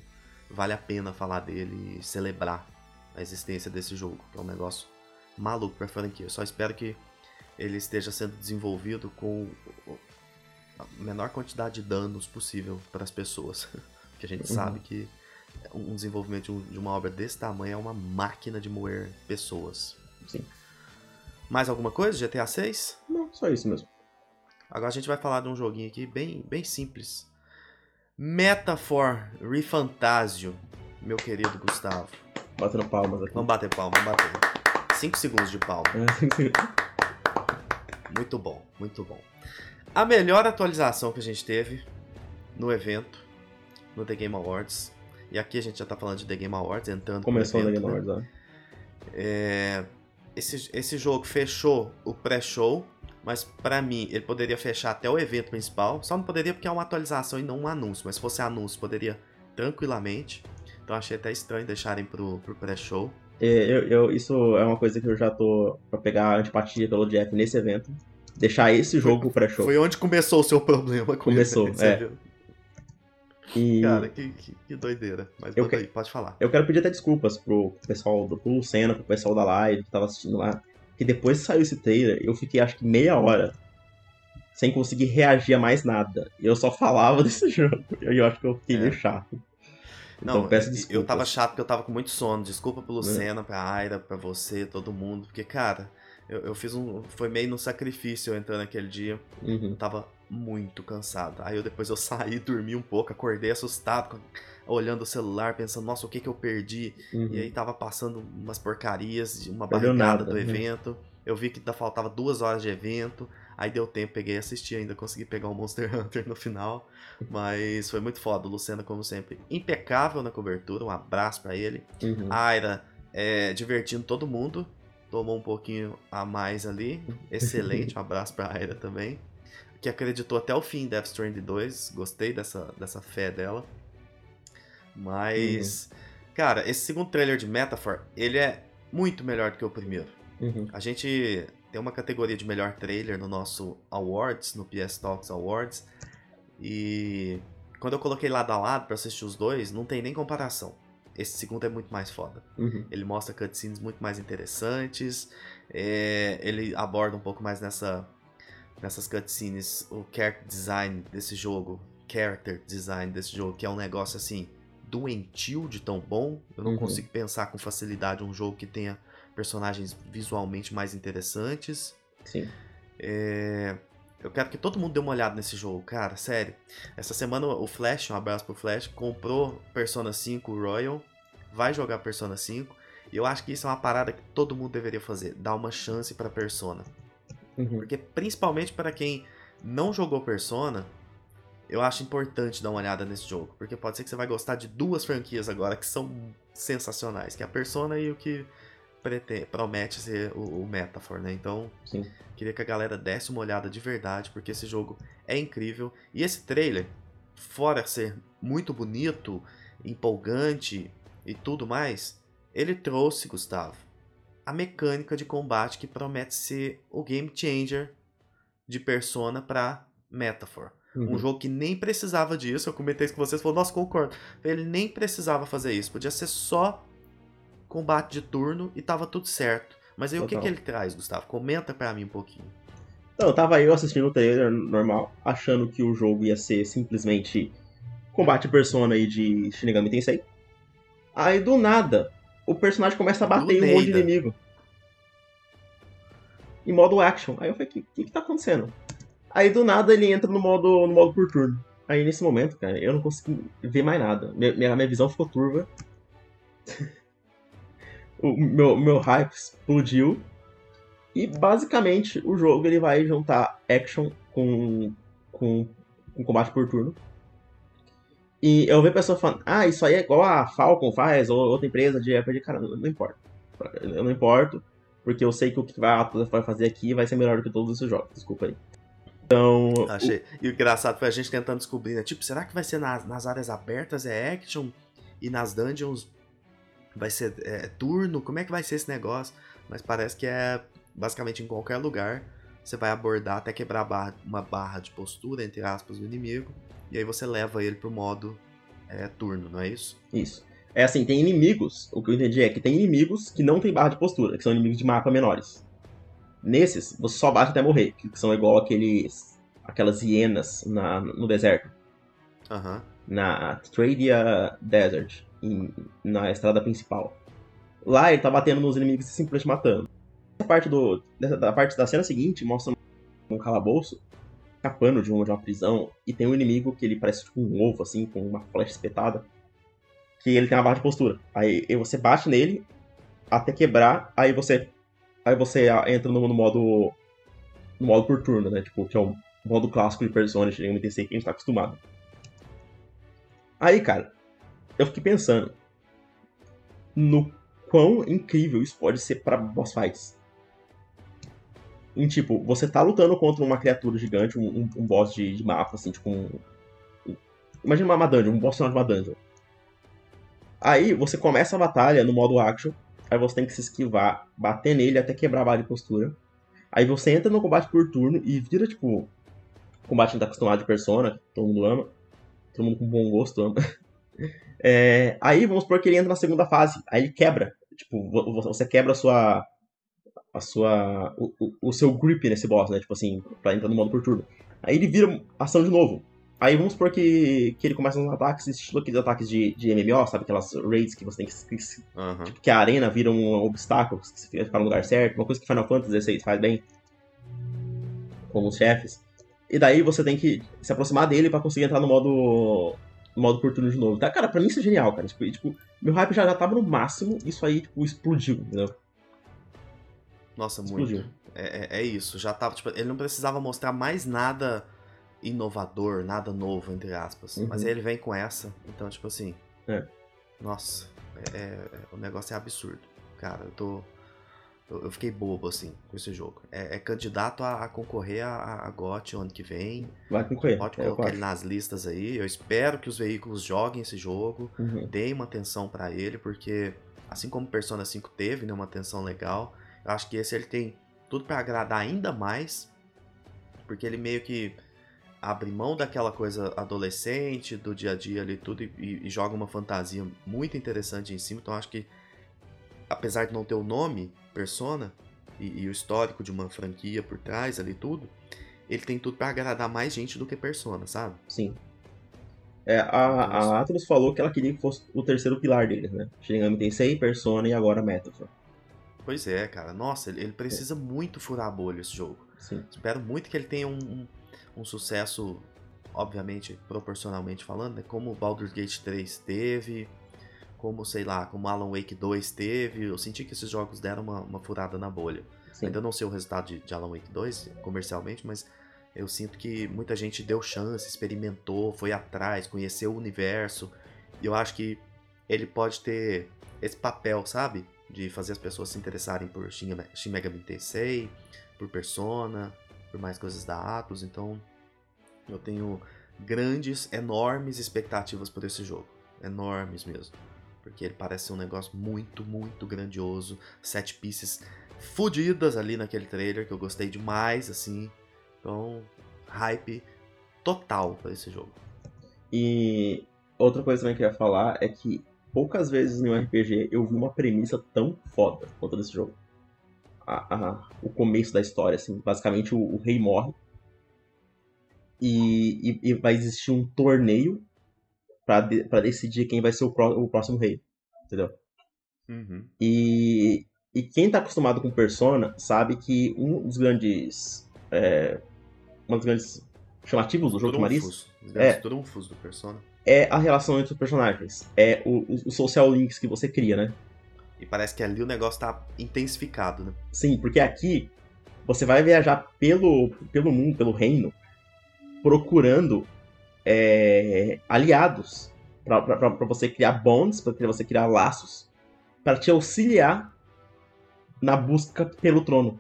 vale a pena falar dele e celebrar a existência desse jogo, que é um negócio maluco pra franquia. Eu só espero que ele esteja sendo desenvolvido com a menor quantidade de danos possível para as pessoas. Porque a gente uhum. sabe que um desenvolvimento de uma obra desse tamanho é uma máquina de moer pessoas. Sim. Mais alguma coisa? GTA 6? Não, só isso mesmo. Agora a gente vai falar de um joguinho aqui bem, bem simples. Metafor Refantasio, meu querido Gustavo. Batendo palmas aqui. Vamos bater palmas, vamos bater. 5 segundos de palma. Muito bom, muito bom. A melhor atualização que a gente teve no evento, no The Game Awards, e aqui a gente já tá falando de The Game Awards, entrando Começou o The Game né? Awards, né? é. Esse, esse jogo fechou o pré-show, mas para mim ele poderia fechar até o evento principal. Só não poderia porque é uma atualização e não um anúncio, mas se fosse anúncio poderia tranquilamente. Então achei até estranho deixarem pro, pro pré-show. É, eu, eu, isso é uma coisa que eu já tô pra pegar antipatia pelo Jeff nesse evento. Deixar esse jogo pro pré-show. Foi onde começou o seu problema com Começou, é. E... Cara, que, que, que, doideira. Mas eu que... aí, pode falar. Eu quero pedir até desculpas pro pessoal do pro Lucena, pro pessoal da live que tava assistindo lá. Que depois que saiu esse trailer, eu fiquei acho que meia hora sem conseguir reagir a mais nada. E eu só falava desse jogo. E eu acho que eu fiquei é. meio chato. Então, Não, peço desculpas. eu tava chato porque eu tava com muito sono. Desculpa pro Lucena, é. pra Aira, pra você, todo mundo. Porque, cara, eu, eu fiz um. Foi meio no sacrifício eu entrando naquele dia. Uhum. Eu tava muito cansado. Aí eu depois eu saí, dormi um pouco, acordei assustado, olhando o celular, pensando, nossa, o que que eu perdi? Uhum. E aí tava passando umas porcarias, uma barrigada do né? evento. Eu vi que ainda faltava duas horas de evento. Aí deu tempo, peguei e assisti ainda, consegui pegar o Monster Hunter no final. Mas foi muito foda. O Luciano, como sempre, impecável na cobertura. Um abraço para ele. Uhum. Aira é, divertindo todo mundo. Tomou um pouquinho a mais ali. Excelente. Um abraço pra Aira também que acreditou até o fim em Death Stranding 2. Gostei dessa, dessa fé dela. Mas, uhum. cara, esse segundo trailer de Metaphor, ele é muito melhor do que o primeiro. Uhum. A gente tem uma categoria de melhor trailer no nosso Awards, no PS Talks Awards. E quando eu coloquei lado a lado para assistir os dois, não tem nem comparação. Esse segundo é muito mais foda. Uhum. Ele mostra cutscenes muito mais interessantes. É, ele aborda um pouco mais nessa nessas cutscenes o character design desse jogo, character design desse jogo, que é um negócio assim doentio de tão bom. Eu não uhum. consigo pensar com facilidade um jogo que tenha personagens visualmente mais interessantes. Sim. É... Eu quero que todo mundo dê uma olhada nesse jogo, cara, sério. Essa semana o Flash, um abraço pro Flash, comprou Persona 5 Royal, vai jogar Persona 5, e eu acho que isso é uma parada que todo mundo deveria fazer, dar uma chance para Persona. Uhum. Porque principalmente para quem não jogou Persona, eu acho importante dar uma olhada nesse jogo. Porque pode ser que você vai gostar de duas franquias agora que são sensacionais, que é a Persona e o que promete ser o, o Metaphor, né? Então, Sim. queria que a galera desse uma olhada de verdade, porque esse jogo é incrível. E esse trailer, fora ser muito bonito, empolgante e tudo mais, ele trouxe, Gustavo, a mecânica de combate que promete ser o game changer de Persona para Metaphor. Uhum. Um jogo que nem precisava disso, eu comentei isso com vocês, falou, nossa, concordo. Ele nem precisava fazer isso, podia ser só combate de turno e tava tudo certo. Mas aí Total. o que, que ele traz, Gustavo? Comenta para mim um pouquinho. Então, eu tava eu assistindo o trailer normal, achando que o jogo ia ser simplesmente combate Persona aí de Shinigami Tensei. Aí do nada, o personagem começa a bater em um monte de inimigo. Em modo action. Aí eu falei, o que, que, que tá acontecendo? Aí do nada ele entra no modo, no modo por turno. Aí nesse momento, cara, eu não consegui ver mais nada. Minha, minha visão ficou turva. o meu, meu hype explodiu. E basicamente o jogo ele vai juntar action com, com, com combate por turno. E eu vejo pessoas falando, ah, isso aí é igual a Falcon faz, ou outra empresa de RPG. Cara, não, não importa. Eu não importo, porque eu sei que o que vai fazer aqui vai ser melhor do que todos esses jogos. Desculpa aí. Então. Achei. O... E o engraçado foi a gente tentando descobrir, né? Tipo, será que vai ser nas, nas áreas abertas é action e nas dungeons vai ser é, turno? Como é que vai ser esse negócio? Mas parece que é basicamente em qualquer lugar. Você vai abordar até quebrar barra, uma barra de postura, entre aspas, do inimigo. E aí você leva ele pro modo é, turno, não é isso? Isso. É assim, tem inimigos. O que eu entendi é que tem inimigos que não tem barra de postura, que são inimigos de mapa menores. Nesses, você só bate até morrer, que são igual aqueles. aquelas hienas na, no deserto. Uhum. Na Tradia Desert, em, na estrada principal. Lá ele tá batendo nos inimigos e simplesmente matando. Essa parte do. Da parte da cena seguinte mostra um calabouço escapando de uma, de uma prisão e tem um inimigo que ele parece tipo um ovo, assim, com uma flecha espetada. Que ele tem uma barra de postura. Aí você bate nele até quebrar, aí você Aí você entra no, no modo. No modo por turno, né? Tipo, que é o modo clássico de Persona de MTC que a gente tá acostumado. Aí, cara, eu fiquei pensando no quão incrível isso pode ser para boss fights. Em tipo, você tá lutando contra uma criatura gigante, um, um, um boss de, de, mapa, assim, tipo um. Imagina uma dungeon, um boss final de uma dungeon. Aí você começa a batalha no modo action, Aí você tem que se esquivar, bater nele até quebrar a barra de postura. Aí você entra no combate por turno e vira, tipo, combate que tá acostumado de persona, todo mundo ama. Todo mundo com bom gosto ama. É, aí vamos supor que ele entra na segunda fase. Aí ele quebra. Tipo, você quebra a sua. A sua. O, o, seu grip nesse boss, né? Tipo assim, pra entrar no modo por turno. Aí ele vira ação de novo. Aí vamos supor que, que ele começa uns ataques, estilo aqueles ataques de, de MMO, sabe? Aquelas raids que você tem que. Uhum. Tipo, que a arena vira um obstáculo, que você fica no lugar certo, uma coisa que Final Fantasy XVI faz bem. Com os chefes. E daí você tem que se aproximar dele para conseguir entrar no modo. Modo por turno de novo. Tá, cara, pra mim isso é genial, cara. Tipo, tipo meu hype já, já tava no máximo, isso aí, tipo, explodiu, entendeu? Nossa, explodiu. muito. É, é, é isso. Já tava, tipo, ele não precisava mostrar mais nada inovador, nada novo, entre aspas. Uhum. Mas aí ele vem com essa. Então, tipo assim. É. Nossa, é, é, o negócio é absurdo. Cara, eu tô. Eu, eu fiquei bobo, assim, com esse jogo. É, é candidato a, a, concorrer a, a GOT ano que vem. Vai concorrer. Pode é, colocar ele nas listas aí. Eu espero que os veículos joguem esse jogo. Uhum. Deem uma atenção para ele, porque assim como Persona 5 teve né, uma atenção legal, eu acho que esse ele tem tudo para agradar ainda mais. Porque ele meio que abre mão daquela coisa adolescente, do dia a dia ali tudo, e, e, joga uma fantasia muito interessante em cima. Então acho que, apesar de não ter o nome Persona e, e o histórico de uma franquia por trás ali tudo, ele tem tudo para agradar mais gente do que Persona, sabe? Sim. É, a, a Atlus falou que ela queria que fosse o terceiro pilar deles, né? Shin Megami Tensei, Persona e agora Metatron. Pois é, cara. Nossa, ele, ele precisa é. muito furar a bolha esse jogo. Sim. Espero muito que ele tenha um, um um sucesso, obviamente, proporcionalmente falando, né? como Baldur's Gate 3 teve, como, sei lá, como Alan Wake 2 teve. Eu senti que esses jogos deram uma, uma furada na bolha. Sim. Ainda não sei o resultado de, de Alan Wake 2 comercialmente, mas eu sinto que muita gente deu chance, experimentou, foi atrás, conheceu o universo. E eu acho que ele pode ter esse papel, sabe? De fazer as pessoas se interessarem por Shin Megami Tensei, por Persona, por mais coisas da Atlus, então eu tenho grandes, enormes expectativas por esse jogo. Enormes mesmo. Porque ele parece um negócio muito, muito grandioso. Sete pieces fodidas ali naquele trailer que eu gostei demais, assim. Então, hype total para esse jogo. E outra coisa também que eu ia falar é que poucas vezes em um RPG eu vi uma premissa tão foda quanto desse jogo a, a, o começo da história, assim. Basicamente, o, o rei morre. E, e, e, vai existir um torneio para de, decidir quem vai ser o, o próximo rei. Entendeu? Uhum. E, e quem tá acostumado com Persona sabe que um dos grandes. É, um dos grandes chamativos do jogo Maris. É, trunfos do Persona. É a relação entre os personagens. É o, o social links que você cria, né? E parece que ali o negócio tá intensificado, né? Sim, porque aqui você vai viajar pelo, pelo mundo, pelo reino, procurando é, aliados para você criar bonds, para você criar laços, para te auxiliar na busca pelo trono.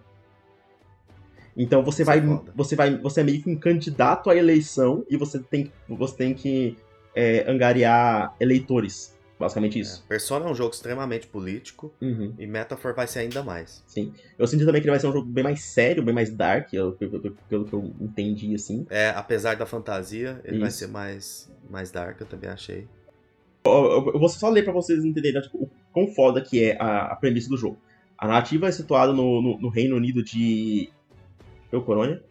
Então você vai, é você vai, você é meio que um candidato à eleição e você tem, você tem que é, angariar eleitores. Basicamente isso. É, Persona é um jogo extremamente político uhum. e Metaphor vai ser ainda mais. Sim. Eu senti também que ele vai ser um jogo bem mais sério, bem mais dark, pelo que eu entendi, assim. É, apesar da fantasia, ele isso. vai ser mais, mais dark, eu também achei. Eu, eu vou só ler pra vocês entenderem tipo, o quão foda que é a, a premissa do jogo. A narrativa é situada no, no, no Reino Unido de Eucorônia,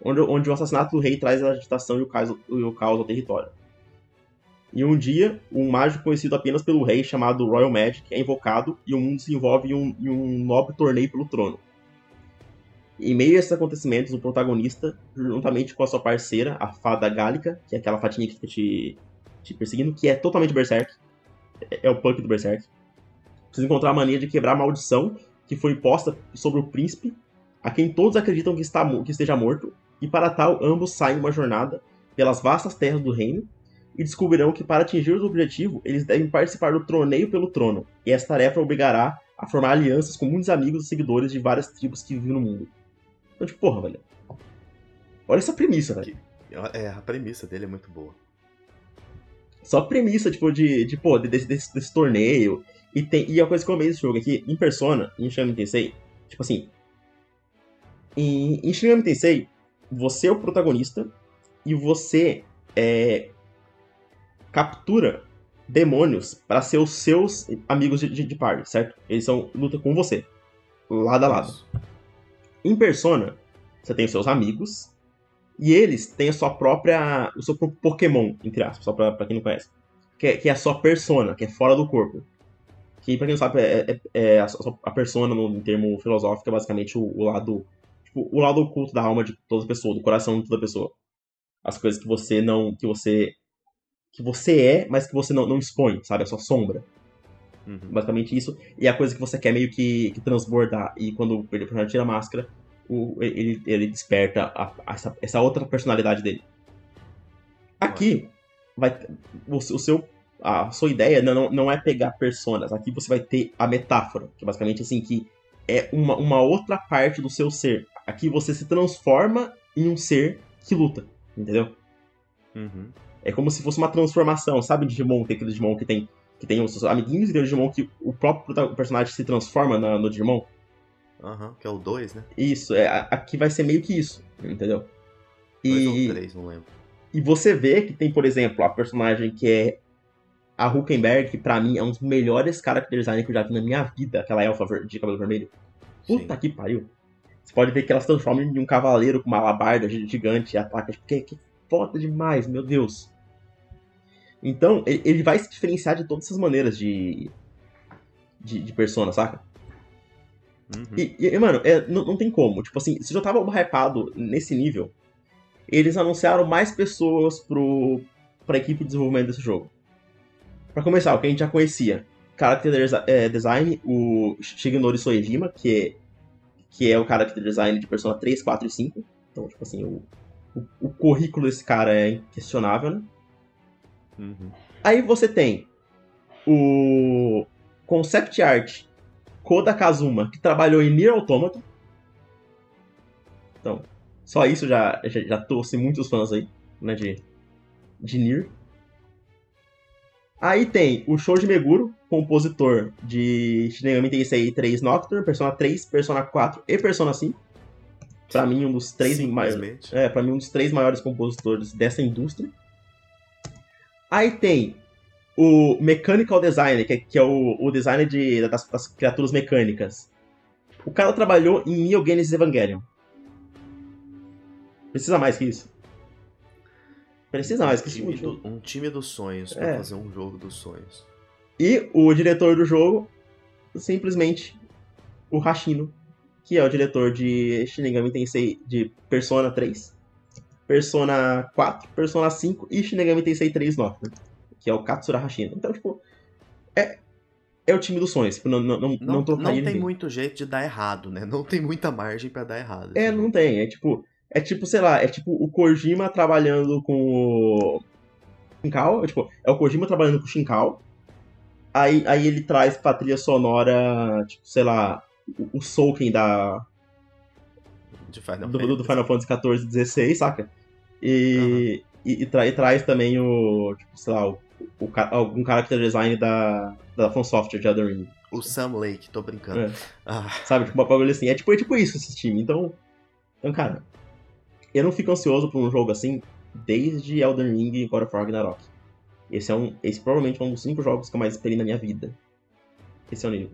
onde, onde o assassinato do rei traz a agitação e o caos, e o caos ao território. E um dia, um mágico conhecido apenas pelo rei, chamado Royal Magic, é invocado e o mundo se envolve em um, em um nobre torneio pelo trono. Em meio a esses acontecimentos, o protagonista, juntamente com a sua parceira, a fada Gálica, que é aquela fatinha que fica te, te perseguindo, que é totalmente berserk, é, é o punk do berserk, precisa encontrar a mania de quebrar a maldição que foi imposta sobre o príncipe, a quem todos acreditam que, está, que esteja morto, e para tal, ambos saem uma jornada pelas vastas terras do reino e descobrirão que para atingir o objetivo, eles devem participar do troneio pelo trono, e essa tarefa obrigará a formar alianças com muitos amigos e seguidores de várias tribos que vivem no mundo. Então, tipo, porra, velho. Olha essa premissa, velho. É, a premissa dele é muito boa. Só a premissa, tipo, de, de pô, desse, desse, desse torneio. E, tem, e a coisa que eu amei desse jogo aqui, em Persona, em Shin Tensei, tipo assim, em, em Shin Tensei, você é o protagonista e você é, captura demônios para ser os seus amigos de, de, de party, certo? Eles são luta com você, lado a lado. Em Persona, você tem os seus amigos e eles têm a sua própria, o seu próprio Pokémon, entre aspas, só pra, pra quem não conhece, que é, que é a sua persona, que é fora do corpo. Que, pra quem não sabe, é, é, é a, a, persona, no, em termo filosófico, é basicamente o, o lado tipo, o lado oculto da alma de toda pessoa, do coração de toda pessoa. As coisas que você não. que você. Que você é, mas que você não, não expõe, sabe? A sua sombra. Uhum. Basicamente isso. E é a coisa que você quer meio que, que transbordar. E quando o personagem tira a máscara, o, ele, ele desperta a, a, essa, essa outra personalidade dele. Aqui, vai, o, o seu a sua ideia não, não é pegar personas. Aqui você vai ter a metáfora, que é basicamente assim que é uma, uma outra parte do seu ser. Aqui você se transforma em um ser que luta, entendeu? Uhum. É como se fosse uma transformação, sabe? Digimon, tem aquele Digimon que tem, que tem os amiguinhos e tem o Digimon que o próprio personagem se transforma na, no Digimon. Aham, uhum, que é o 2, né? Isso, é, aqui vai ser meio que isso, entendeu? E, ou 3, não lembro. E você vê que tem, por exemplo, a personagem que é a Huckenberg, que pra mim é um dos melhores character design que eu já vi na minha vida, aquela elfa de cabelo vermelho. Puta Sim. que pariu. Você pode ver que ela se transforma em um cavaleiro com uma alabarda gigante e ataca. Tipo, que, que foda demais, meu Deus. Então, ele vai se diferenciar de todas essas maneiras de. de, de persona, saca? Uhum. E, e, mano, é, não, não, tem como. Tipo assim, se já tava hypado nesse nível, eles anunciaram mais pessoas pro, pra equipe de desenvolvimento desse jogo. Pra começar, o que a gente já conhecia. Character é, Design, o Shigenori Soejima, que é que é o character design de Persona 3, 4 e 5. Então, tipo assim, o, o, o currículo desse cara é inquestionável, né? Uhum. Aí você tem o concept art Koda Kazuma, que trabalhou em Nier Automata. Então, só isso já, já, já trouxe muitos fãs aí, né, de, de Nier. Aí tem o Shoji Meguro, compositor de Shin Megami Tensei 3 Nocturne, Persona 3, Persona 4 e Persona 5. Pra mim, um dos três maiores. É, pra mim, um dos três maiores compositores dessa indústria. Aí tem o Mechanical Design, que é, que é o, o design de, das, das, criaturas mecânicas. O cara trabalhou em Neo Genesis Evangelion. Precisa mais que isso. Precisa mais um que time do, Um time dos sonhos é. pra fazer um jogo dos sonhos. E o diretor do jogo, simplesmente o Hashino, que é o diretor de Shinigami Tensei de Persona 3, Persona 4, Persona 5 e Shinigami Tensei 3 Nocturne, que é o Katsura Hashino. Então, tipo, é, é o time dos sonhos. Tipo, não, não, não, não, não tem ninguém. muito jeito de dar errado, né? Não tem muita margem para dar errado. É, não tem. É tipo, é tipo, sei lá, é tipo o Kojima trabalhando com o. Shinkawa, tipo, é o Kojima trabalhando com o Shinkawa. Aí, aí ele traz pra trilha sonora, tipo, sei lá, o, o Souken da. Final do, do, Final Fantasy XIV, 16, saca? E, uhum. e, e, tra, e, traz também o, tipo, sei lá, o, o, algum character design da, da From Software de Elden Ring. O Sam Lake, tô brincando. É. Ah. Sabe, tipo, uma bagulho assim. É tipo, é tipo isso esse time. Então, então, cara, eu não fico ansioso por um jogo assim desde Elden Ring e God of War Ragnarok. Esse é um, esse provavelmente é um dos cinco jogos que eu mais esperei na minha vida. Esse é o nível.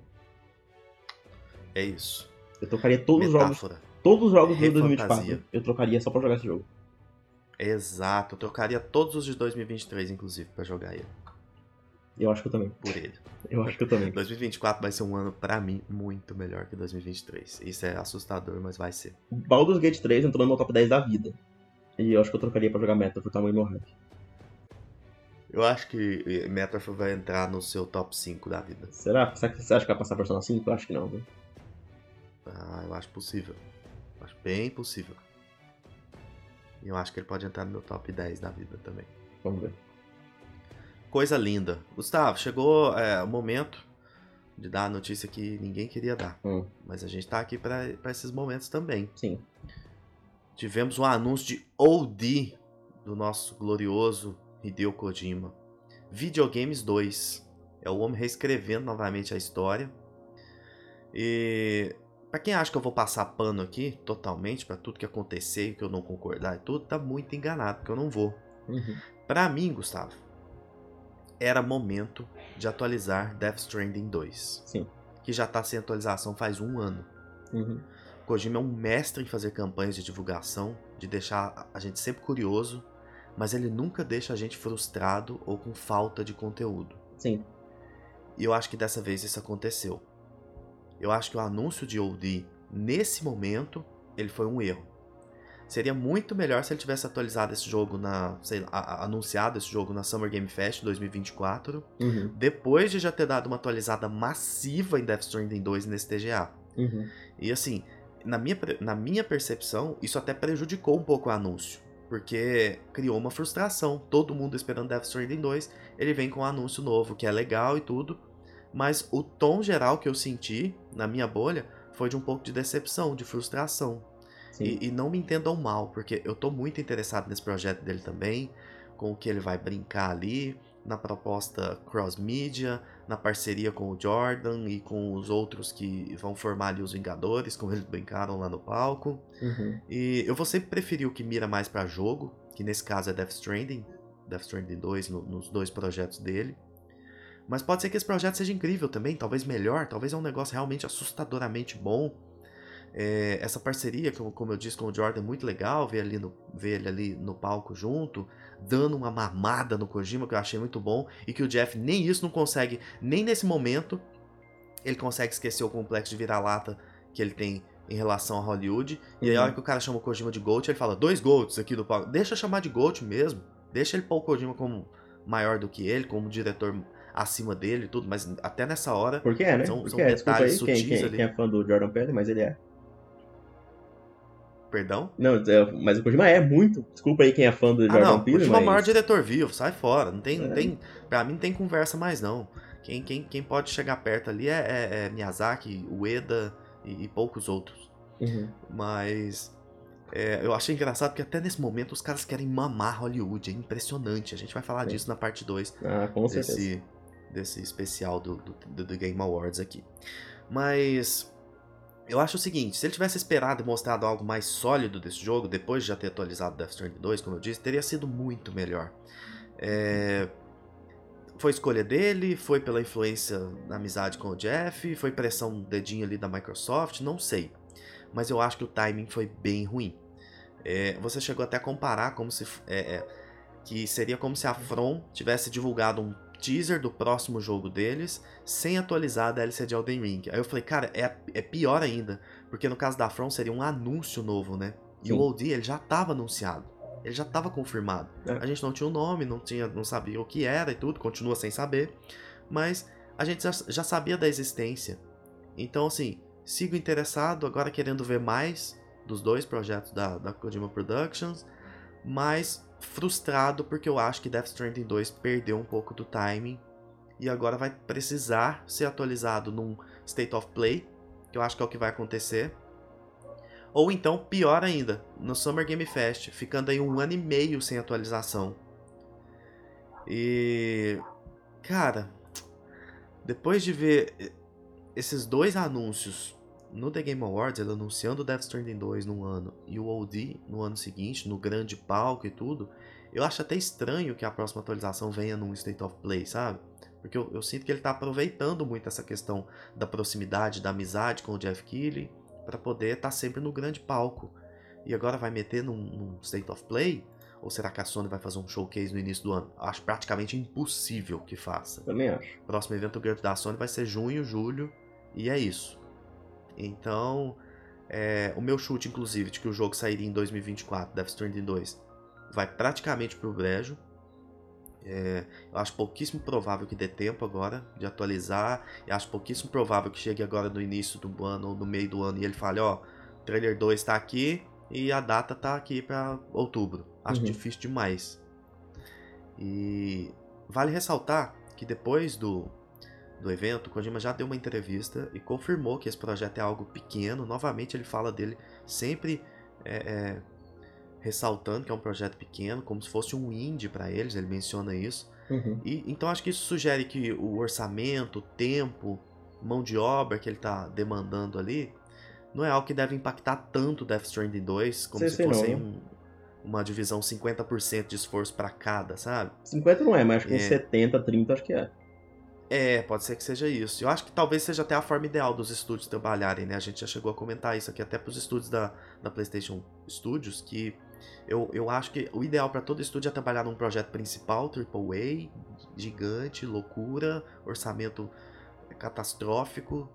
É isso. Eu trocaria todos Metáfora. os jogos. Todos os jogos de 2024 eu trocaria só pra jogar esse jogo. Exato, eu trocaria todos os de 2023, inclusive, pra jogar ele. Eu acho que eu também. Por ele. Eu acho que eu também. 2024 vai ser um ano, para mim, muito melhor que 2023. Isso é assustador, mas vai ser. Baldur's Gate 3 entrou no meu top 10 da vida. E eu acho que eu trocaria pra jogar Meta por tamanho do meu hype. Eu acho que Metaphor vai entrar no seu top 5 da vida. Será? Você acha que vai passar Persona 5? Eu acho que não, viu? Ah, eu acho possível. Eu acho bem possível. Eu acho que ele pode entrar no meu top 10 da vida também. Vamos ver. Coisa linda. Gustavo, chegou é, o momento de dar a notícia que ninguém queria dar. Hum. Mas a gente tá aqui para esses momentos também. Sim. Tivemos um anúncio de OD do nosso glorioso Hideo Kojima. Videogames 2. É o homem reescrevendo novamente a história. E para quem acha que eu vou passar pano aqui totalmente para tudo que acontecer e que eu não concordar e tudo, tá muito enganado, porque eu não vou. Uhum. Para mim, Gustavo, era momento de atualizar Death Stranding 2. Sim. Que já tá sem atualização faz um ano. Uhum. Kojima é um mestre em fazer campanhas de divulgação, de deixar a gente sempre curioso, mas ele nunca deixa a gente frustrado ou com falta de conteúdo. Sim. E eu acho que dessa vez isso aconteceu. Eu acho que o anúncio de OD nesse momento ele foi um erro. Seria muito melhor se ele tivesse atualizado esse jogo na. Sei lá, anunciado esse jogo na Summer Game Fest 2024. Uhum. Depois de já ter dado uma atualizada massiva em Death Stranding 2 nesse TGA. Uhum. E assim, na minha, na minha percepção, isso até prejudicou um pouco o anúncio. Porque criou uma frustração. Todo mundo esperando Death Stranding 2. Ele vem com um anúncio novo que é legal e tudo. Mas o tom geral que eu senti na minha bolha foi de um pouco de decepção, de frustração. E, e, não me entendam mal, porque eu tô muito interessado nesse projeto dele também, com o que ele vai brincar ali, na proposta cross-media, na parceria com o Jordan e com os outros que vão formar ali os Vingadores, como eles brincaram lá no palco. Uhum. E eu vou sempre preferir o que mira mais para jogo, que nesse caso é Death Stranding, Death Stranding 2, no, nos dois projetos dele. Mas pode ser que esse projeto seja incrível também, talvez melhor, talvez é um negócio realmente assustadoramente bom. É, essa parceria, como eu disse com o Jordan, é muito legal ver, ali no, ver ele ali no palco junto, dando uma mamada no Kojima, que eu achei muito bom, e que o Jeff nem isso não consegue, nem nesse momento, ele consegue esquecer o complexo de vira-lata que ele tem em relação a Hollywood. E aí, a hora uhum. que o cara chama o Kojima de Gold, ele fala: dois Golds aqui do palco. Deixa chamar de Gold mesmo. Deixa ele pôr o Kojima como maior do que ele, como diretor acima dele e tudo, mas até nessa hora. Por que é, né? São, são é, detalhes aí, sutis quem, quem, ali. Quem é fã do Jordan Peele, mas ele é. Perdão? Não, é, mas o Kojima é muito. Desculpa aí quem é fã do ah, Jordan não, Peele, Kojima mas... é o maior diretor vivo, sai fora. Não tem, é. não tem, pra mim não tem conversa mais não. Quem, quem, quem pode chegar perto ali é, é, é Miyazaki, Ueda e, e poucos outros. Uhum. Mas é, eu achei engraçado porque até nesse momento os caras querem mamar Hollywood. É impressionante. A gente vai falar Sim. disso na parte 2 ah, desse, desse especial do, do, do Game Awards aqui. Mas eu acho o seguinte, se ele tivesse esperado e mostrado algo mais sólido desse jogo, depois de já ter atualizado Death Stranding 2, como eu disse, teria sido muito melhor. É... Foi escolha dele, foi pela influência da amizade com o Jeff, foi pressão dedinho ali da Microsoft, não sei. Mas eu acho que o timing foi bem ruim. É... Você chegou até a comparar como se... É, é que seria como se a From tivesse divulgado um teaser do próximo jogo deles sem atualizar a DLC de Elden Ring. Aí eu falei, cara, é, é pior ainda, porque no caso da From seria um anúncio novo, né? E Sim. o OD ele já estava anunciado. Ele já estava confirmado. É. A gente não tinha o nome, não tinha, não sabia o que era e tudo, continua sem saber, mas a gente já, já sabia da existência. Então assim, sigo interessado, agora querendo ver mais dos dois projetos da, da Kojima Productions, mas frustrado porque eu acho que Death Stranding 2 perdeu um pouco do timing e agora vai precisar ser atualizado num State of Play, que eu acho que é o que vai acontecer. Ou então, pior ainda, no Summer Game Fest, ficando aí um ano e meio sem atualização. E. Cara, depois de ver esses dois anúncios no The Game Awards, ele anunciando o Death Stranding 2 num ano e o OD no ano seguinte, no grande palco e tudo, eu acho até estranho que a próxima atualização venha num State of Play, sabe? Porque eu, eu sinto que ele está aproveitando muito essa questão da proximidade, da amizade com o Jeff Keighley, para poder estar tá sempre no grande palco. E agora vai meter num, num State of Play? Ou será que a Sony vai fazer um showcase no início do ano? Acho praticamente impossível que faça. Também acho. O próximo evento da Sony vai ser junho, julho, e é isso. Então, é, o meu chute, inclusive, de que o jogo sairia em 2024, Death Stranding 2, vai praticamente pro brejo. É, eu acho pouquíssimo provável que dê tempo agora de atualizar. Eu acho pouquíssimo provável que chegue agora no início do ano ou no meio do ano e ele fale, ó, oh, trailer 2 tá aqui e a data tá aqui para outubro. Acho uhum. difícil demais. E vale ressaltar que depois do, do evento, Kojima já deu uma entrevista e confirmou que esse projeto é algo pequeno. Novamente ele fala dele sempre é, é, ressaltando que é um projeto pequeno, como se fosse um indie para eles, ele menciona isso. Uhum. E, então acho que isso sugere que o orçamento, o tempo, mão de obra que ele está demandando ali, não é algo que deve impactar tanto Death Stranding 2, como se fosse um, uma divisão 50% de esforço para cada, sabe? 50 não é, mas acho que é. 70, 30 acho que é. É, pode ser que seja isso. Eu acho que talvez seja até a forma ideal dos estúdios trabalharem, né? A gente já chegou a comentar isso aqui até para os estúdios da, da PlayStation Studios, que eu, eu acho que o ideal para todo estúdio é trabalhar num projeto principal, AAA, gigante, loucura, orçamento catastrófico.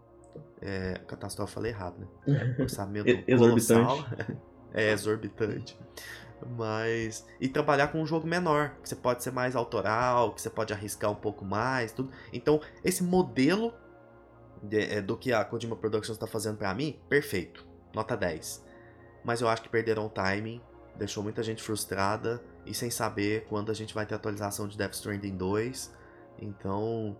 É, catastrófico falei errado, né? Orçamento exorbitante. é exorbitante. Mas. E trabalhar com um jogo menor, que você pode ser mais autoral, que você pode arriscar um pouco mais, tudo. Então, esse modelo de, é, do que a Kojima Productions está fazendo para mim, perfeito. Nota 10. Mas eu acho que perderam o timing, deixou muita gente frustrada e sem saber quando a gente vai ter atualização de Death Stranding 2. Então,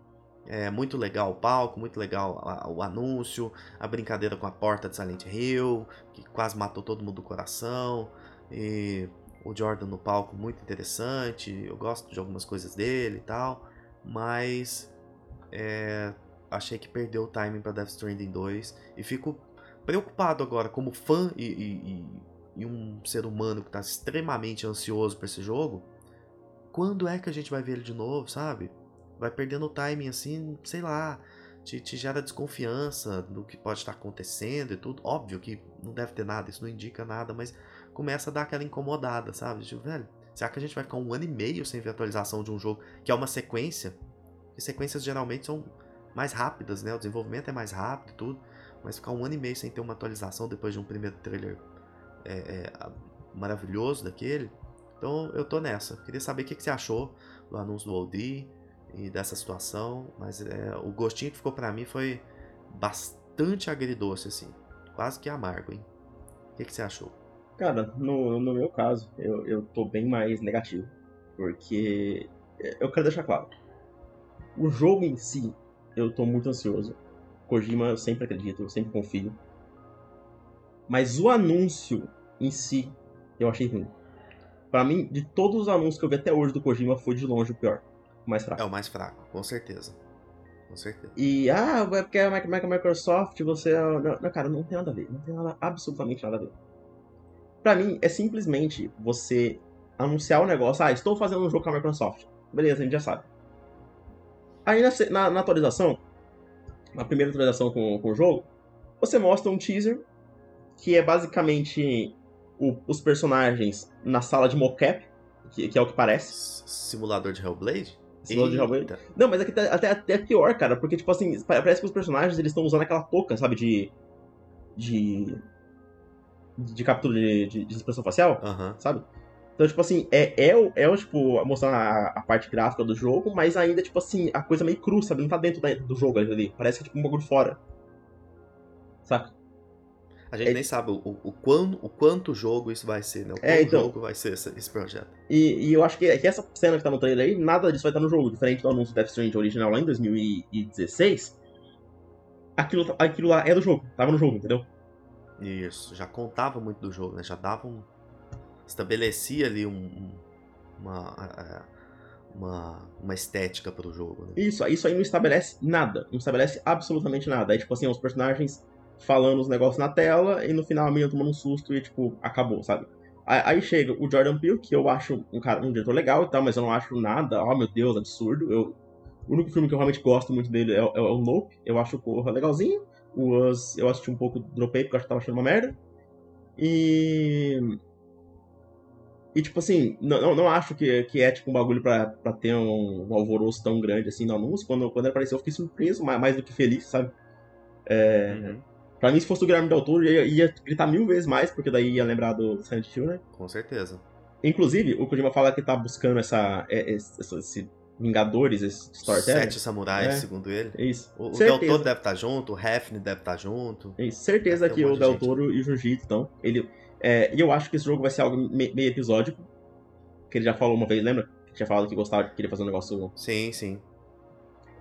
é muito legal o palco, muito legal o anúncio, a brincadeira com a porta de Silent Hill, que quase matou todo mundo do coração. E o Jordan no palco muito interessante, eu gosto de algumas coisas dele e tal, mas é, achei que perdeu o timing para Death Stranding 2 e fico preocupado agora como fã e, e, e um ser humano que está extremamente ansioso para esse jogo. Quando é que a gente vai ver ele de novo, sabe? Vai perdendo o timing assim, sei lá, te, te gera desconfiança do que pode estar acontecendo e tudo. Óbvio que não deve ter nada, isso não indica nada, mas começa a dar aquela incomodada, sabe? Tipo, velho, será que a gente vai ficar um ano e meio sem ver atualização de um jogo que é uma sequência? E sequências geralmente são mais rápidas, né? O desenvolvimento é mais rápido e tudo. Mas ficar um ano e meio sem ter uma atualização depois de um primeiro trailer é, é, maravilhoso daquele. Então eu tô nessa. Queria saber o que, que você achou do anúncio do OD e dessa situação. Mas é, o gostinho que ficou para mim foi bastante agridoce, assim. Quase que amargo, hein? O que, que você achou? Cara, no, no meu caso, eu, eu tô bem mais negativo. Porque eu quero deixar claro. O jogo em si, eu tô muito ansioso. Kojima eu sempre acredito, eu sempre confio. Mas o anúncio em si, eu achei ruim. Para mim, de todos os anúncios que eu vi até hoje do Kojima, foi de longe o pior. O mais fraco. É o mais fraco, com certeza. Com certeza. E, ah, é porque é a Microsoft, você. É não, não, cara, não tem nada a ver. Não tem nada, absolutamente nada a ver. Para mim, é simplesmente você anunciar o negócio, ah, estou fazendo um jogo com a Microsoft. Beleza, a gente já sabe. Aí na, na, na atualização, na primeira atualização com, com o jogo, você mostra um teaser que é basicamente o, os personagens na sala de mocap, que, que, é o que parece. Simulador de Hellblade? Simulador de Hellblade. Não, mas aqui tá, até, até pior, cara, porque, tipo assim, parece que os personagens eles estão usando aquela touca, sabe, de. de de captura de, de, de expressão facial, uhum. sabe? Então, tipo assim, é, é, o, é tipo, mostrando a, a, parte gráfica do jogo, mas ainda, tipo assim, a coisa meio crua, sabe? Não tá dentro da, do jogo ali. Parece que é tipo um bagulho fora. Saca? A gente é... nem sabe o, o, quanto, o quanto jogo isso vai ser, né? O é, quanto é, então... jogo vai ser esse, esse projeto. E, e, eu acho que, que, essa cena que tá no trailer aí, nada disso vai estar no jogo. Diferente do anúncio do Death Stranding original lá em 2016, aquilo, aquilo lá é do jogo, tava no jogo, entendeu? Isso, já contava muito do jogo, né? Já dava um. estabelecia ali um, uma, uma, uma estética pro jogo. Né? Isso, isso aí não estabelece nada. Não estabelece absolutamente nada. É tipo assim, os personagens falando os negócios na tela e no final a menina tomando um susto e, tipo, acabou, sabe? Aí chega o Jordan Peele, que eu acho um cara, um diretor legal e tal, mas eu não acho nada, oh meu Deus, absurdo. Eu, o único filme que eu realmente gosto muito dele é, é, é o Nope, eu acho o Corra legalzinho. O Us eu assisti um pouco, dropei porque eu acho que tava achando uma merda. E. E tipo assim, não, não acho que, que é tipo um bagulho pra, pra ter um, um alvoroço tão grande assim no anúncio. Quando, quando ele apareceu, eu fiquei surpreso, mais, mais do que feliz, sabe? É, uhum. Pra mim, se fosse o Guilherme Del Toro, ia, ia gritar mil vezes mais, porque daí ia lembrar do Silent Hill, né? Com certeza. Inclusive, o Kojima fala que tá buscando essa, é, esse, esse Vingadores, esse storytelling. Sete samurais, é. segundo ele. Isso. O, o Del Toro deve estar tá junto, o Hefne deve estar tá junto. Isso. Certeza que um o Del Toro e o Jiu-Jitsu estão. Ele, é, e eu acho que esse jogo vai ser algo meio episódico. Que ele já falou uma vez, lembra? Que tinha falado que gostava, que queria fazer um negócio. Sim, sim.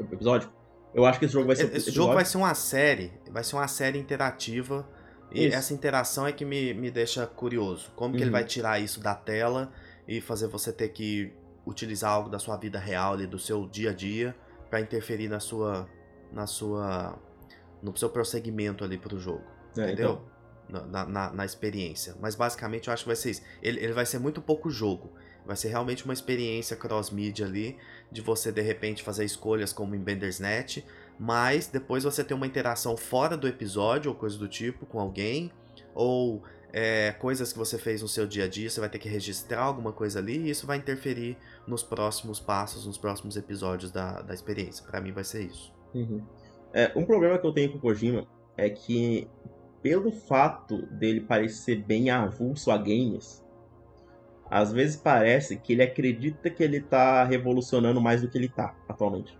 Episódico. Eu acho que esse jogo vai ser. Esse episódio. jogo vai ser uma série, vai ser uma série interativa. E isso. essa interação é que me, me deixa curioso. Como uhum. que ele uhum. vai tirar isso da tela e fazer você ter que utilizar algo da sua vida real, ali, do seu dia a dia, para interferir na sua. na sua. no seu prosseguimento ali pro jogo. É, entendeu? Então... Na, na, na, experiência. Mas basicamente eu acho que vai ser isso. Ele, ele vai ser muito pouco jogo. Vai ser realmente uma experiência cross-media ali, de você de repente fazer escolhas como em Bendersnet, mas depois você ter uma interação fora do episódio ou coisa do tipo com alguém, ou é, coisas que você fez no seu dia a dia, você vai ter que registrar alguma coisa ali e isso vai interferir nos próximos passos, nos próximos episódios da, da experiência. Para mim vai ser isso. Uhum. É, um problema que eu tenho com o Kojima é que, pelo fato dele parecer bem avulso a games, às vezes parece que ele acredita que ele tá revolucionando mais do que ele tá atualmente.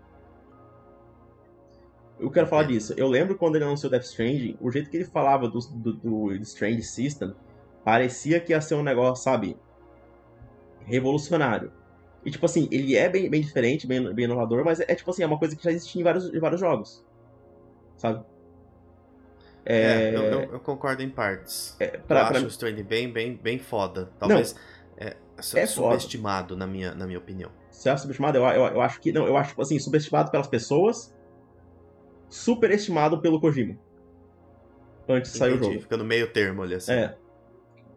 Eu quero falar disso. Eu lembro quando ele anunciou Death Stranding, o jeito que ele falava do, do, do Strange System parecia que ia ser um negócio, sabe, revolucionário. E tipo assim, ele é bem, bem diferente, bem, bem inovador, mas é, é tipo assim, é uma coisa que já existia em vários, em vários jogos. Sabe? É, é eu, eu, eu, concordo em partes. É, pra, eu acho pra... o Stranding bem, bem, bem foda. Talvez. Não é, é subestimado, na minha, na minha opinião. Você acha subestimado? Eu, eu, eu acho que. Não, eu acho, assim, subestimado pelas pessoas, superestimado pelo Kojima. Antes de sair o jogo. Fica no meio termo ali, assim. É.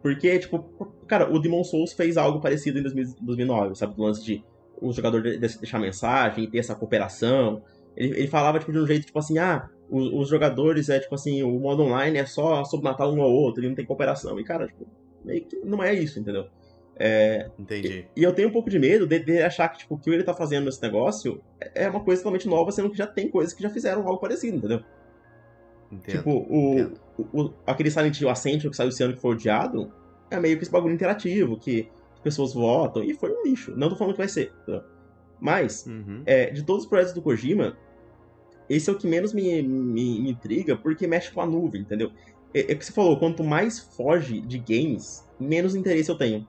Porque, tipo, cara, o Demon Souls fez algo parecido em 2009, sabe? Do lance de o jogador deixar mensagem, ter essa cooperação. Ele, ele falava, tipo, de um jeito, tipo assim, ah, os, os, jogadores é, tipo assim, o modo online é só sobre matar um ao outro, e não tem cooperação. E, cara, tipo, meio que não é isso, entendeu? É, Entendi. E, e, eu tenho um pouco de medo de, de, achar que tipo, o que ele tá fazendo nesse negócio é uma coisa totalmente nova, sendo que já tem coisas que já fizeram algo parecido, entendeu? Entendo, tipo, o, o, o, aquele Silent Hill Ascension que saiu esse ano que foi odiado, é meio que esse bagulho interativo, que as pessoas votam, e foi um lixo. Não tô falando que vai ser, entendeu? Mas, uhum. é, de todos os projetos do Kojima, esse é o que menos me, me, me intriga, porque mexe com a nuvem, entendeu? É, é o que você falou, quanto mais foge de games, menos interesse eu tenho.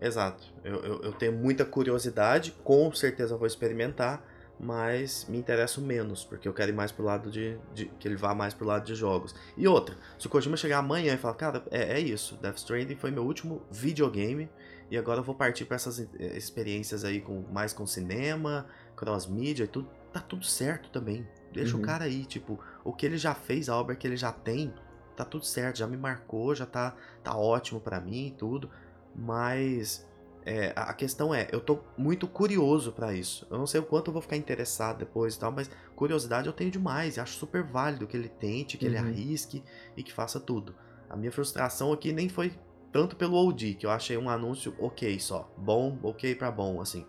Exato. Eu, eu, eu, tenho muita curiosidade, com certeza vou experimentar, mas me interesso menos, porque eu quero ir mais pro lado de, de, que ele vá mais pro lado de jogos. E outra, se o Kojima chegar amanhã e falar, cara, é, é isso, Death Stranding foi meu último videogame, e agora eu vou partir para essas eh, experiências aí com mais com cinema, cross-media e tudo, tá tudo certo também. Deixa uhum. o cara aí, tipo, o que ele já fez, a obra que ele já tem, tá tudo certo, já me marcou, já tá, tá ótimo para mim e tudo. Mas é, a questão é, eu tô muito curioso para isso. Eu não sei o quanto eu vou ficar interessado depois e tal, mas curiosidade eu tenho demais. E acho super válido que ele tente, que uhum. ele arrisque e que faça tudo. A minha frustração aqui nem foi tanto pelo OD, que eu achei um anúncio ok só. Bom, ok pra bom, assim.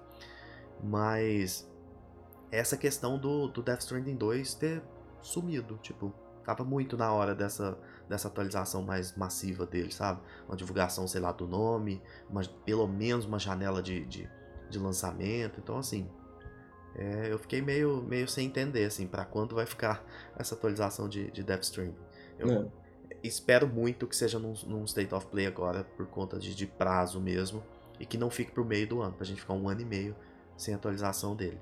Mas essa questão do, do Death Stranding 2 ter sumido, tipo, tava muito na hora dessa dessa atualização mais massiva dele, sabe? Uma divulgação, sei lá, do nome, uma, pelo menos uma janela de, de, de lançamento. Então, assim, é, eu fiquei meio, meio sem entender, assim, para quando vai ficar essa atualização de, de Stranding. Eu, é. espero muito que seja num, num State of Play agora, por conta de, de prazo mesmo. E que não fique pro meio do ano, pra gente ficar um ano e meio sem atualização dele.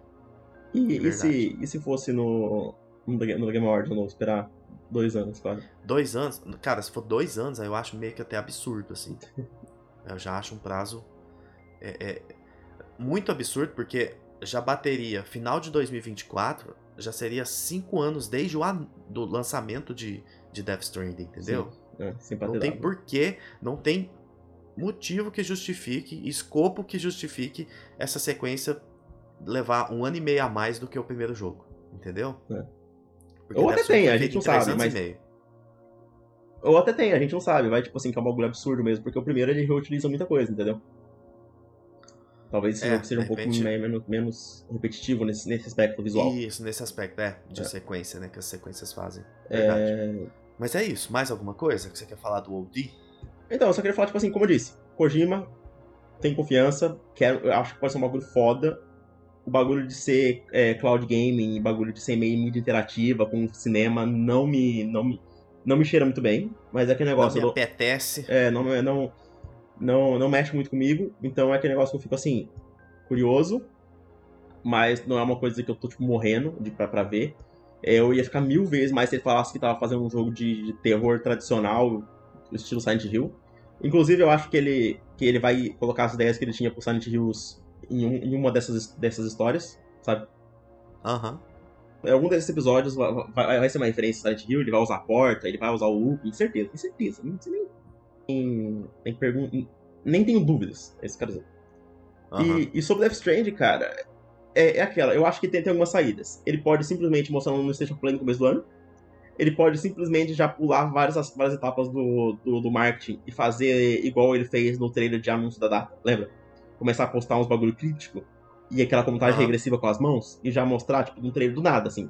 E, e se, e se fosse no, no, no Game Awards não esperar dois anos, claro? Dois anos? Cara, se for dois anos, aí eu acho meio que até absurdo, assim. eu já acho um prazo é, é, muito absurdo, porque já bateria final de 2024, já seria cinco anos desde o an do lançamento de, de Death Stranding, entendeu? Sim, é, não tem porquê, não tem motivo que justifique, escopo que justifique essa sequência levar um ano e meio a mais do que o primeiro jogo, entendeu? É. Ou até tem, a gente não sabe, mas... Ou até tem, a gente não sabe, vai tipo assim, que é um bagulho absurdo mesmo, porque o primeiro ele reutiliza muita coisa, entendeu? Talvez é, seja um pouco menos, menos repetitivo nesse, nesse aspecto visual. Isso, nesse aspecto, é, de é. sequência, né, que as sequências fazem. Verdade. É... Mas é isso, mais alguma coisa que você quer falar do OD? Então, eu só queria falar, tipo assim, como eu disse, Kojima tem confiança, quero, eu acho que pode ser um bagulho foda. O bagulho de ser é, cloud gaming, bagulho de ser meio mídia interativa com cinema, não me, não me, não me cheira muito bem. Mas é aquele negócio. Não me apetece. É, não, não, não, não mexe muito comigo. Então é aquele negócio que eu fico assim, curioso. Mas não é uma coisa que eu tô, tipo, morrendo de, pra, pra ver. Eu ia ficar mil vezes mais se ele falasse que tava fazendo um jogo de, de terror tradicional, estilo Silent Hill. Inclusive, eu acho que ele, que ele vai colocar as ideias que ele tinha pro Silent Hills em, um, em uma dessas, dessas histórias, sabe? Aham. Uhum. Algum desses episódios vai, vai, vai, ser uma referência ao Silent Hill, ele vai usar a porta, ele vai usar o loop, com certeza, com certeza. Não sei nem. Pergunta. Nem tenho dúvidas, é quero dizer. Uhum. E, e, sobre Death Strand, cara, é, é, aquela. Eu acho que tem, tem algumas saídas. Ele pode simplesmente mostrar no Station Play no começo do ano ele pode simplesmente já pular várias, várias etapas do, do, do, marketing e fazer igual ele fez no trailer de anúncio da data, lembra? Começar a postar uns bagulho crítico e aquela contagem uhum. regressiva com as mãos e já mostrar, tipo, um trailer do nada, assim.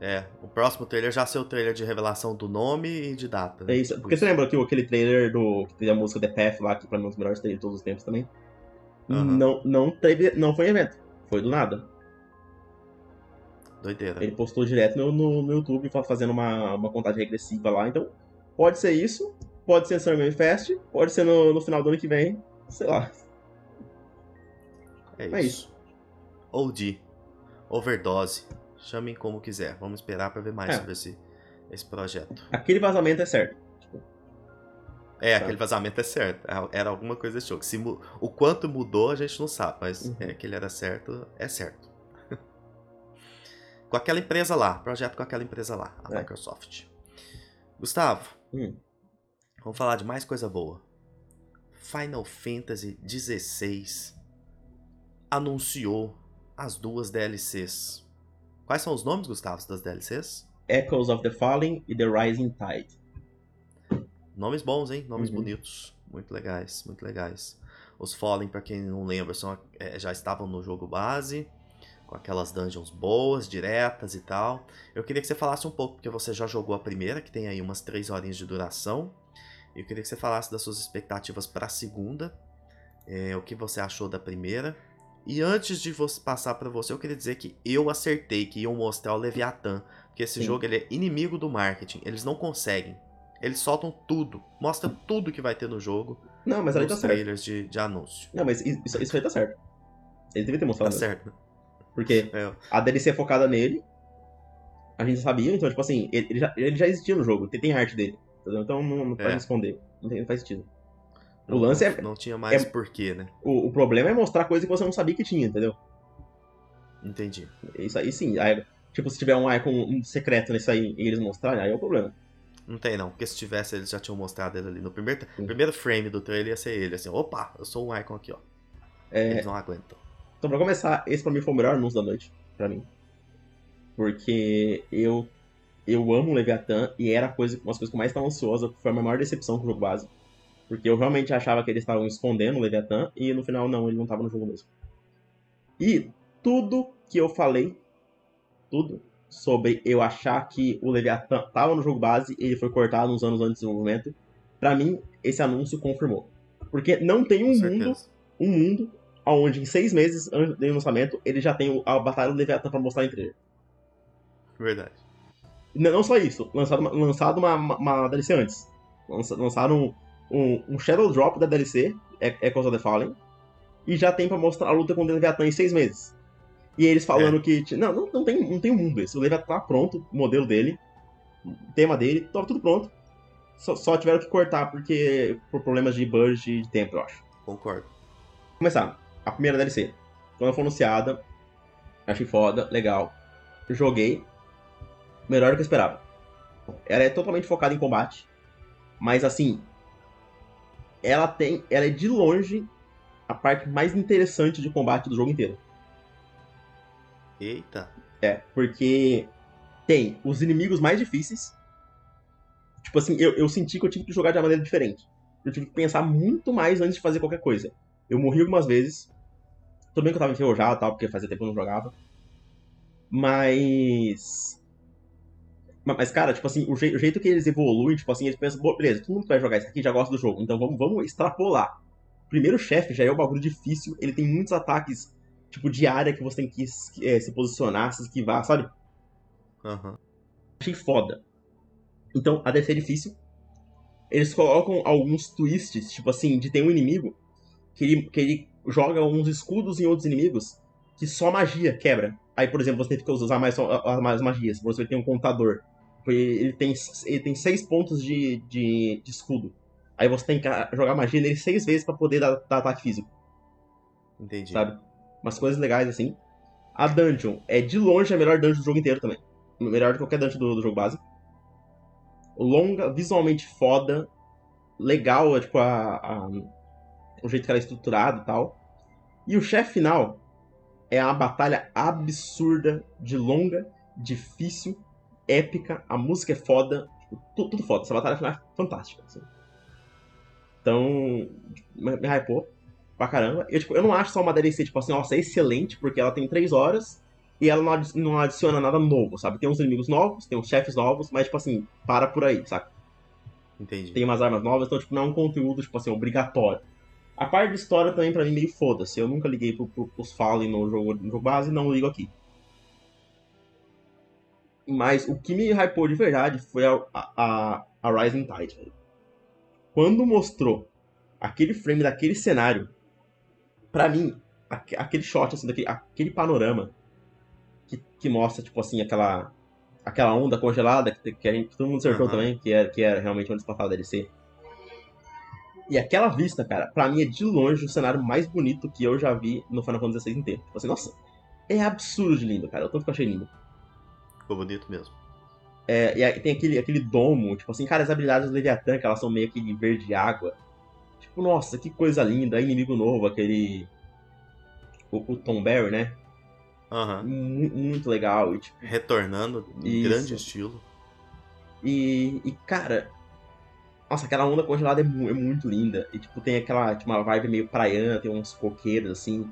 É, o próximo trailer já ser o trailer de revelação do nome e de data. Né? É isso, porque você lembra que aquele trailer do que teve a música The Path lá, que pra mim é um dos melhores trailers de todos os tempos também, uhum. não, não, teve, não foi evento, foi do nada. Doideira. Ele postou direto no, no, no YouTube fazendo uma, uma contagem regressiva lá. Então, pode ser isso, pode ser Summer Fest, pode ser no, no final do ano que vem, sei lá. É isso. É isso. OD. Overdose. Chamem como quiser. Vamos esperar para ver mais é. sobre esse, esse projeto. Aquele vazamento é certo. É, sabe? aquele vazamento é certo. É, era alguma coisa desse jogo. Se, o quanto mudou, a gente não sabe, mas uhum. é, que ele era certo, é certo com aquela empresa lá, projeto com aquela empresa lá, a é. Microsoft. Gustavo, hum. vamos falar de mais coisa boa. Final Fantasy XVI anunciou as duas DLCs. Quais são os nomes, Gustavo, das DLCs? Echoes of the Fallen e The Rising Tide. Nomes bons, hein? Nomes uhum. bonitos. Muito legais, muito legais. Os Fallen, para quem não lembra, são, é, já estavam no jogo base com aquelas dungeons boas, diretas e tal. Eu queria que você falasse um pouco, porque você já jogou a primeira, que tem aí umas 3 horinhas de duração. Eu queria que você falasse das suas expectativas para a segunda, é, o que você achou da primeira. E antes de você passar para você, eu queria dizer que eu acertei que iam mostrar o Leviathan, porque esse Sim. jogo ele é inimigo do marketing, eles não conseguem. Eles soltam tudo, mostra tudo que vai ter no jogo. Não, mas ali tá trailers de, de anúncio. Não, mas isso, isso aí tá certo. Ele devia ter mostrado. Tá certo. Porque é. a DLC é focada nele. A gente sabia, então, tipo assim, ele, ele, já, ele já existia no jogo, tem, tem arte dele. Entendeu? Então não, não pode é. esconder. Não, tem, não, faz sentido. O lance é. Não tinha mais é, porquê, né? O, o problema é mostrar coisa que você não sabia que tinha, entendeu? Entendi. Isso aí sim. Aí, tipo, se tiver um icon um secreto nisso aí e eles mostrarem, aí é o problema. Não tem não, porque se tivesse eles já tinham mostrado ele ali. No primeiro, primeiro frame do trailer ia ser ele, assim, opa, eu sou um icon aqui, ó. É... Eles não aguentam. Então, pra começar, esse pra mim foi o melhor anúncio da noite, pra mim. Porque eu eu amo o Leviathan e era coisa, uma das coisas que eu mais estava ansiosa, foi a maior decepção com o jogo base. Porque eu realmente achava que eles estavam escondendo o Leviathan e no final não, ele não estava no jogo mesmo. E tudo que eu falei, tudo, sobre eu achar que o Leviathan estava no jogo base e ele foi cortado uns anos antes do desenvolvimento, para mim esse anúncio confirmou. Porque não tem um mundo, um mundo onde em seis meses antes do lançamento ele já tem a Batalha do Leviathan pra mostrar em trailer. Verdade. Não só isso, lançado, uma, lançado uma, uma, DLC antes. Lançaram um, um, Shadow Drop da DLC, Echoes of the Fallen, e já tem pra mostrar a luta com o Leviathan em seis meses. E eles falando é. que. Não, não, não, tem, não tem um mundo esse. O Leviathan tá pronto, o modelo dele, o tema dele, tava tudo pronto. Só, só, tiveram que cortar porque por problemas de budget e de tempo, eu acho. Concordo. Começar. A primeira DLC. Quando ela foi anunciada, achei foda, legal. Joguei. Melhor do que eu esperava. Ela é totalmente focada em combate. Mas assim. Ela tem. Ela é de longe a parte mais interessante de combate do jogo inteiro. Eita. É, porque tem os inimigos mais difíceis. Tipo assim, eu, eu senti que eu tive que jogar de uma maneira diferente. Eu tive que pensar muito mais antes de fazer qualquer coisa. Eu morri algumas vezes. Tudo bem que eu tava enferrujado e tal, porque fazia tempo que eu não jogava. Mas. Mas, cara, tipo assim, o, je o jeito que eles evoluem, tipo assim, eles pensam, beleza, todo mundo que vai jogar isso aqui já gosta do jogo, então vamos, vamos extrapolar. O primeiro chefe já é um bagulho difícil, ele tem muitos ataques, tipo, de área que você tem que é, se posicionar, se esquivar, sabe? Uhum. Achei foda. Então, a DC é difícil. Eles colocam alguns twists, tipo assim, de ter um inimigo que ele, que ele joga uns escudos em outros inimigos que só magia quebra. Aí, por exemplo, você tem que usar mais, mais magias. Você tem um contador. Ele tem, ele tem seis pontos de, de, de escudo. Aí você tem que jogar magia nele seis vezes para poder dar, dar, ataque físico. Entendi. Sabe? Umas coisas legais assim. A dungeon é de longe a melhor dungeon do jogo inteiro também. Melhor que qualquer dungeon do, do jogo base. Longa, visualmente foda. Legal, é, tipo, a, a o jeito que ela é estruturada e tal. E o chefe final é uma batalha absurda, de longa, difícil, épica, a música é foda, tipo, tudo, tudo, foda. Essa batalha final é fantástica. Assim. Então, me, me hypou pra caramba. Eu, tipo, eu não acho só uma DLC, tipo assim, nossa, é excelente, porque ela tem 3 horas e ela não, não adiciona nada novo, sabe? Tem uns inimigos novos, tem uns chefes novos, mas, tipo assim, para por aí, saca? Entendi. Tem umas armas novas, então, tipo, não é um conteúdo, tipo assim, obrigatório. A parte de história também pra mim meio foda-se. Eu nunca liguei pro, pro, pros Fallen no jogo, no jogo base e não ligo aqui. Mas o que me hypou de verdade foi a, a, a Rising Tide. Quando mostrou aquele frame daquele cenário, pra mim, aquele shot, assim, daquele, aquele panorama que, que mostra, tipo assim, aquela, aquela onda congelada que, que, a gente, que todo mundo acertou uhum. também, que era, que era realmente onde se passava a DLC. E aquela vista, cara, pra mim é de longe o cenário mais bonito que eu já vi no Final Fantasy XVI inteiro. Tipo assim, nossa, é absurdo de lindo, cara. Eu tanto que eu achei lindo. Ficou bonito mesmo. É, e tem aquele, aquele domo, tipo assim, cara, as habilidades do Leviathan, que elas são meio que de verde água. Tipo, nossa, que coisa linda. Inimigo novo, aquele. O, o Tom Barry, né? Uhum. Muito legal. E, tipo... Retornando em Isso. grande estilo. E, e, cara, nossa, aquela onda congelada é, mu é, muito linda. E, tipo, tem aquela tipo, uma vibe meio praiana, tem uns coqueiros, assim.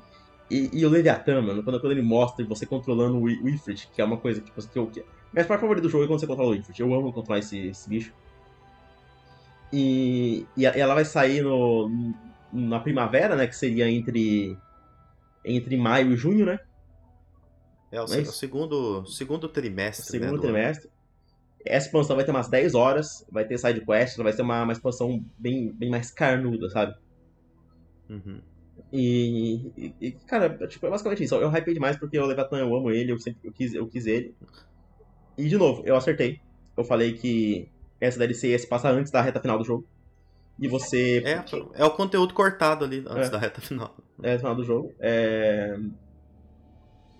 E, e o Leviathan, mano, quando, quando ele mostra você controlando o, o Ifrit, que é uma coisa tipo, que eu... Que... Minha parte favorita do jogo é quando você controla o Ifrit. Eu amo controlar esse, esse bicho. E, e, ela vai sair no, na primavera, né? Que seria entre, entre maio e junho, né? É, o, Mas, o segundo, segundo trimestre. Segundo né, trimestre. Essa expansão vai ter umas 10 horas, vai ter side quest, vai ser uma, uma expansão bem, bem mais carnuda, sabe? Uhum. E, e, cara, tipo, é basicamente isso. Eu hypei demais porque o Leviathan eu amo ele, eu sempre eu quis, eu quis ele. E de novo, eu acertei. Eu falei que essa DLC ia se passar antes da reta final do jogo. E você. É, é o conteúdo cortado ali antes é, da reta final. É, final do jogo. É.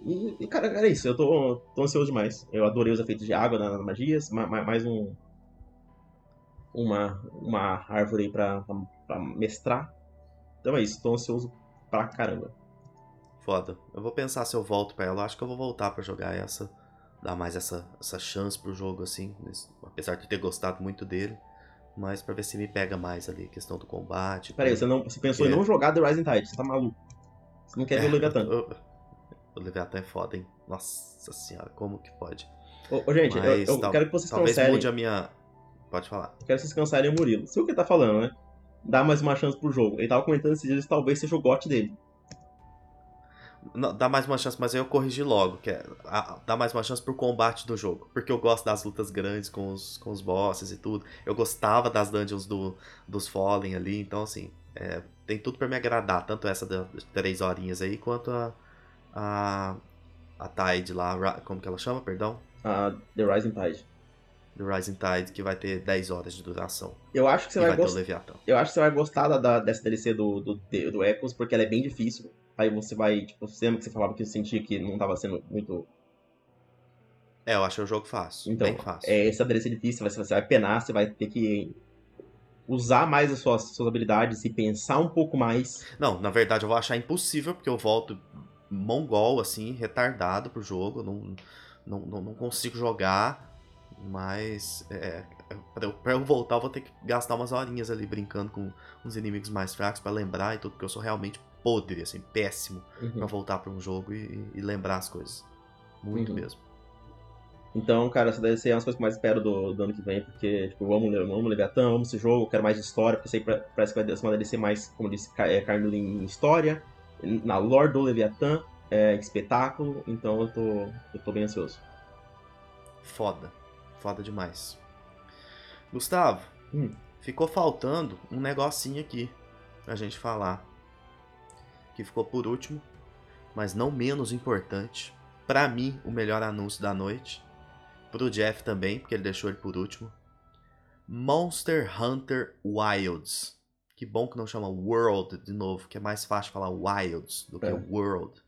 E, e, cara, era isso. Eu tô, tô ansioso demais. Eu adorei os efeitos de água nas magias. mais um. Uma, uma árvore aí pra, pra, pra, mestrar. Então é isso. Tô ansioso pra caramba. Foda. Eu vou pensar se eu volto pra ela. Eu acho que eu vou voltar pra jogar essa. Dar mais essa, essa chance pro jogo, assim. Apesar de ter gostado muito dele. Mas pra ver se me pega mais ali. Questão do combate. Peraí, você, não, você pensou em não jogar The Rising Tide. Você tá maluco. Você não quer é, ver o Leviathan. Eu, o Leviathan é foda, hein? Nossa senhora, como que pode? Ô, ô gente, Mas, eu, eu tal, quero que vocês talvez cancelem. mude a minha. Pode falar. Eu quero que vocês cancelem o Murilo. Se o que ele tá falando, né? Dá mais uma chance pro jogo. Ele tava comentando esses dias talvez seja o gote dele. Não, dá mais uma chance, mas aí eu corrigi logo, que é a, dá mais uma chance pro combate do jogo. Porque eu gosto das lutas grandes com os, com os bosses e tudo. Eu gostava das dungeons do, dos Fallen ali, então assim, é, tem tudo para me agradar. Tanto essa de três horinhas aí, quanto a, a, a Tide lá, como que ela chama, perdão? A The Rising Tide. Rising Tide, que vai ter 10 horas de duração. Eu acho que você vai, vai gostar. Eu acho que você vai gostar da, dessa DLC do, do, do Echoes, porque ela é bem difícil. Aí você vai, tipo, você lembra que você falava que sentia que não tava sendo muito. É, eu acho o jogo fácil. Então, bem fácil. É, essa DLC difícil, você, você vai penar, você vai ter que usar mais as suas, suas habilidades e pensar um pouco mais. Não, na verdade eu vou achar impossível, porque eu volto mongol, assim, retardado pro jogo. Não, não, não, não consigo jogar. Mas é, pra, eu, pra eu voltar, eu vou ter que gastar umas horinhas ali brincando com uns inimigos mais fracos para lembrar e tudo, porque eu sou realmente podre, assim, péssimo uhum. para voltar para um jogo e, e, lembrar as coisas. Muito uhum. mesmo. Então, cara, essa deve ser uma das coisas que eu mais espero do, do ano que vem, porque, tipo, vamos, vamos Leviatã, amo esse jogo, quero mais história, porque aí parece que vai ser uma DLC mais, como eu disse, é, carne em história, na lore do Leviatã, é, espetáculo, então eu tô, eu tô bem ansioso. Foda. Foda demais. Gustavo, hum. ficou faltando um negocinho aqui pra gente falar que ficou por último, mas não menos importante. Para mim, o melhor anúncio da noite. Pro Jeff também, porque ele deixou ele por último. Monster Hunter Wilds. Que bom que não chama World de novo, que é mais fácil falar Wilds do que é. World.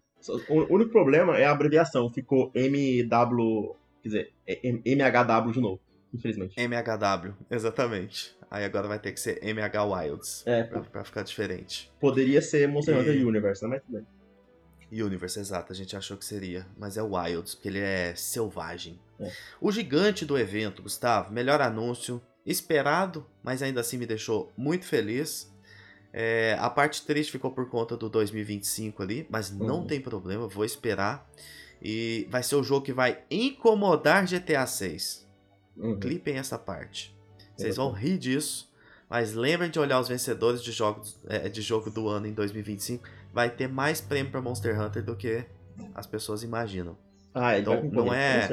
O único problema é a abreviação. Ficou MW. Quer dizer, é MHW de novo, infelizmente. MHW, exatamente. Aí agora vai ter que ser MH Wilds. É. Pra, pra ficar diferente. Poderia ser Monster Hunter e... Universe, né? Mas tudo bem. Universe, exato, a gente achou que seria. Mas é Wilds, porque ele é selvagem. É. O gigante do evento, Gustavo, melhor anúncio. Esperado, mas ainda assim me deixou muito feliz. É, a parte triste ficou por conta do 2025 ali, mas uhum. não tem problema, vou esperar. E vai ser o jogo que vai incomodar GTA 6. Uhum. Clipem essa parte. Vocês vão rir disso. Mas lembrem de olhar os vencedores de, jogos, é, de jogo do ano em 2025. Vai ter mais prêmio para Monster Hunter do que as pessoas imaginam. Ah, então não é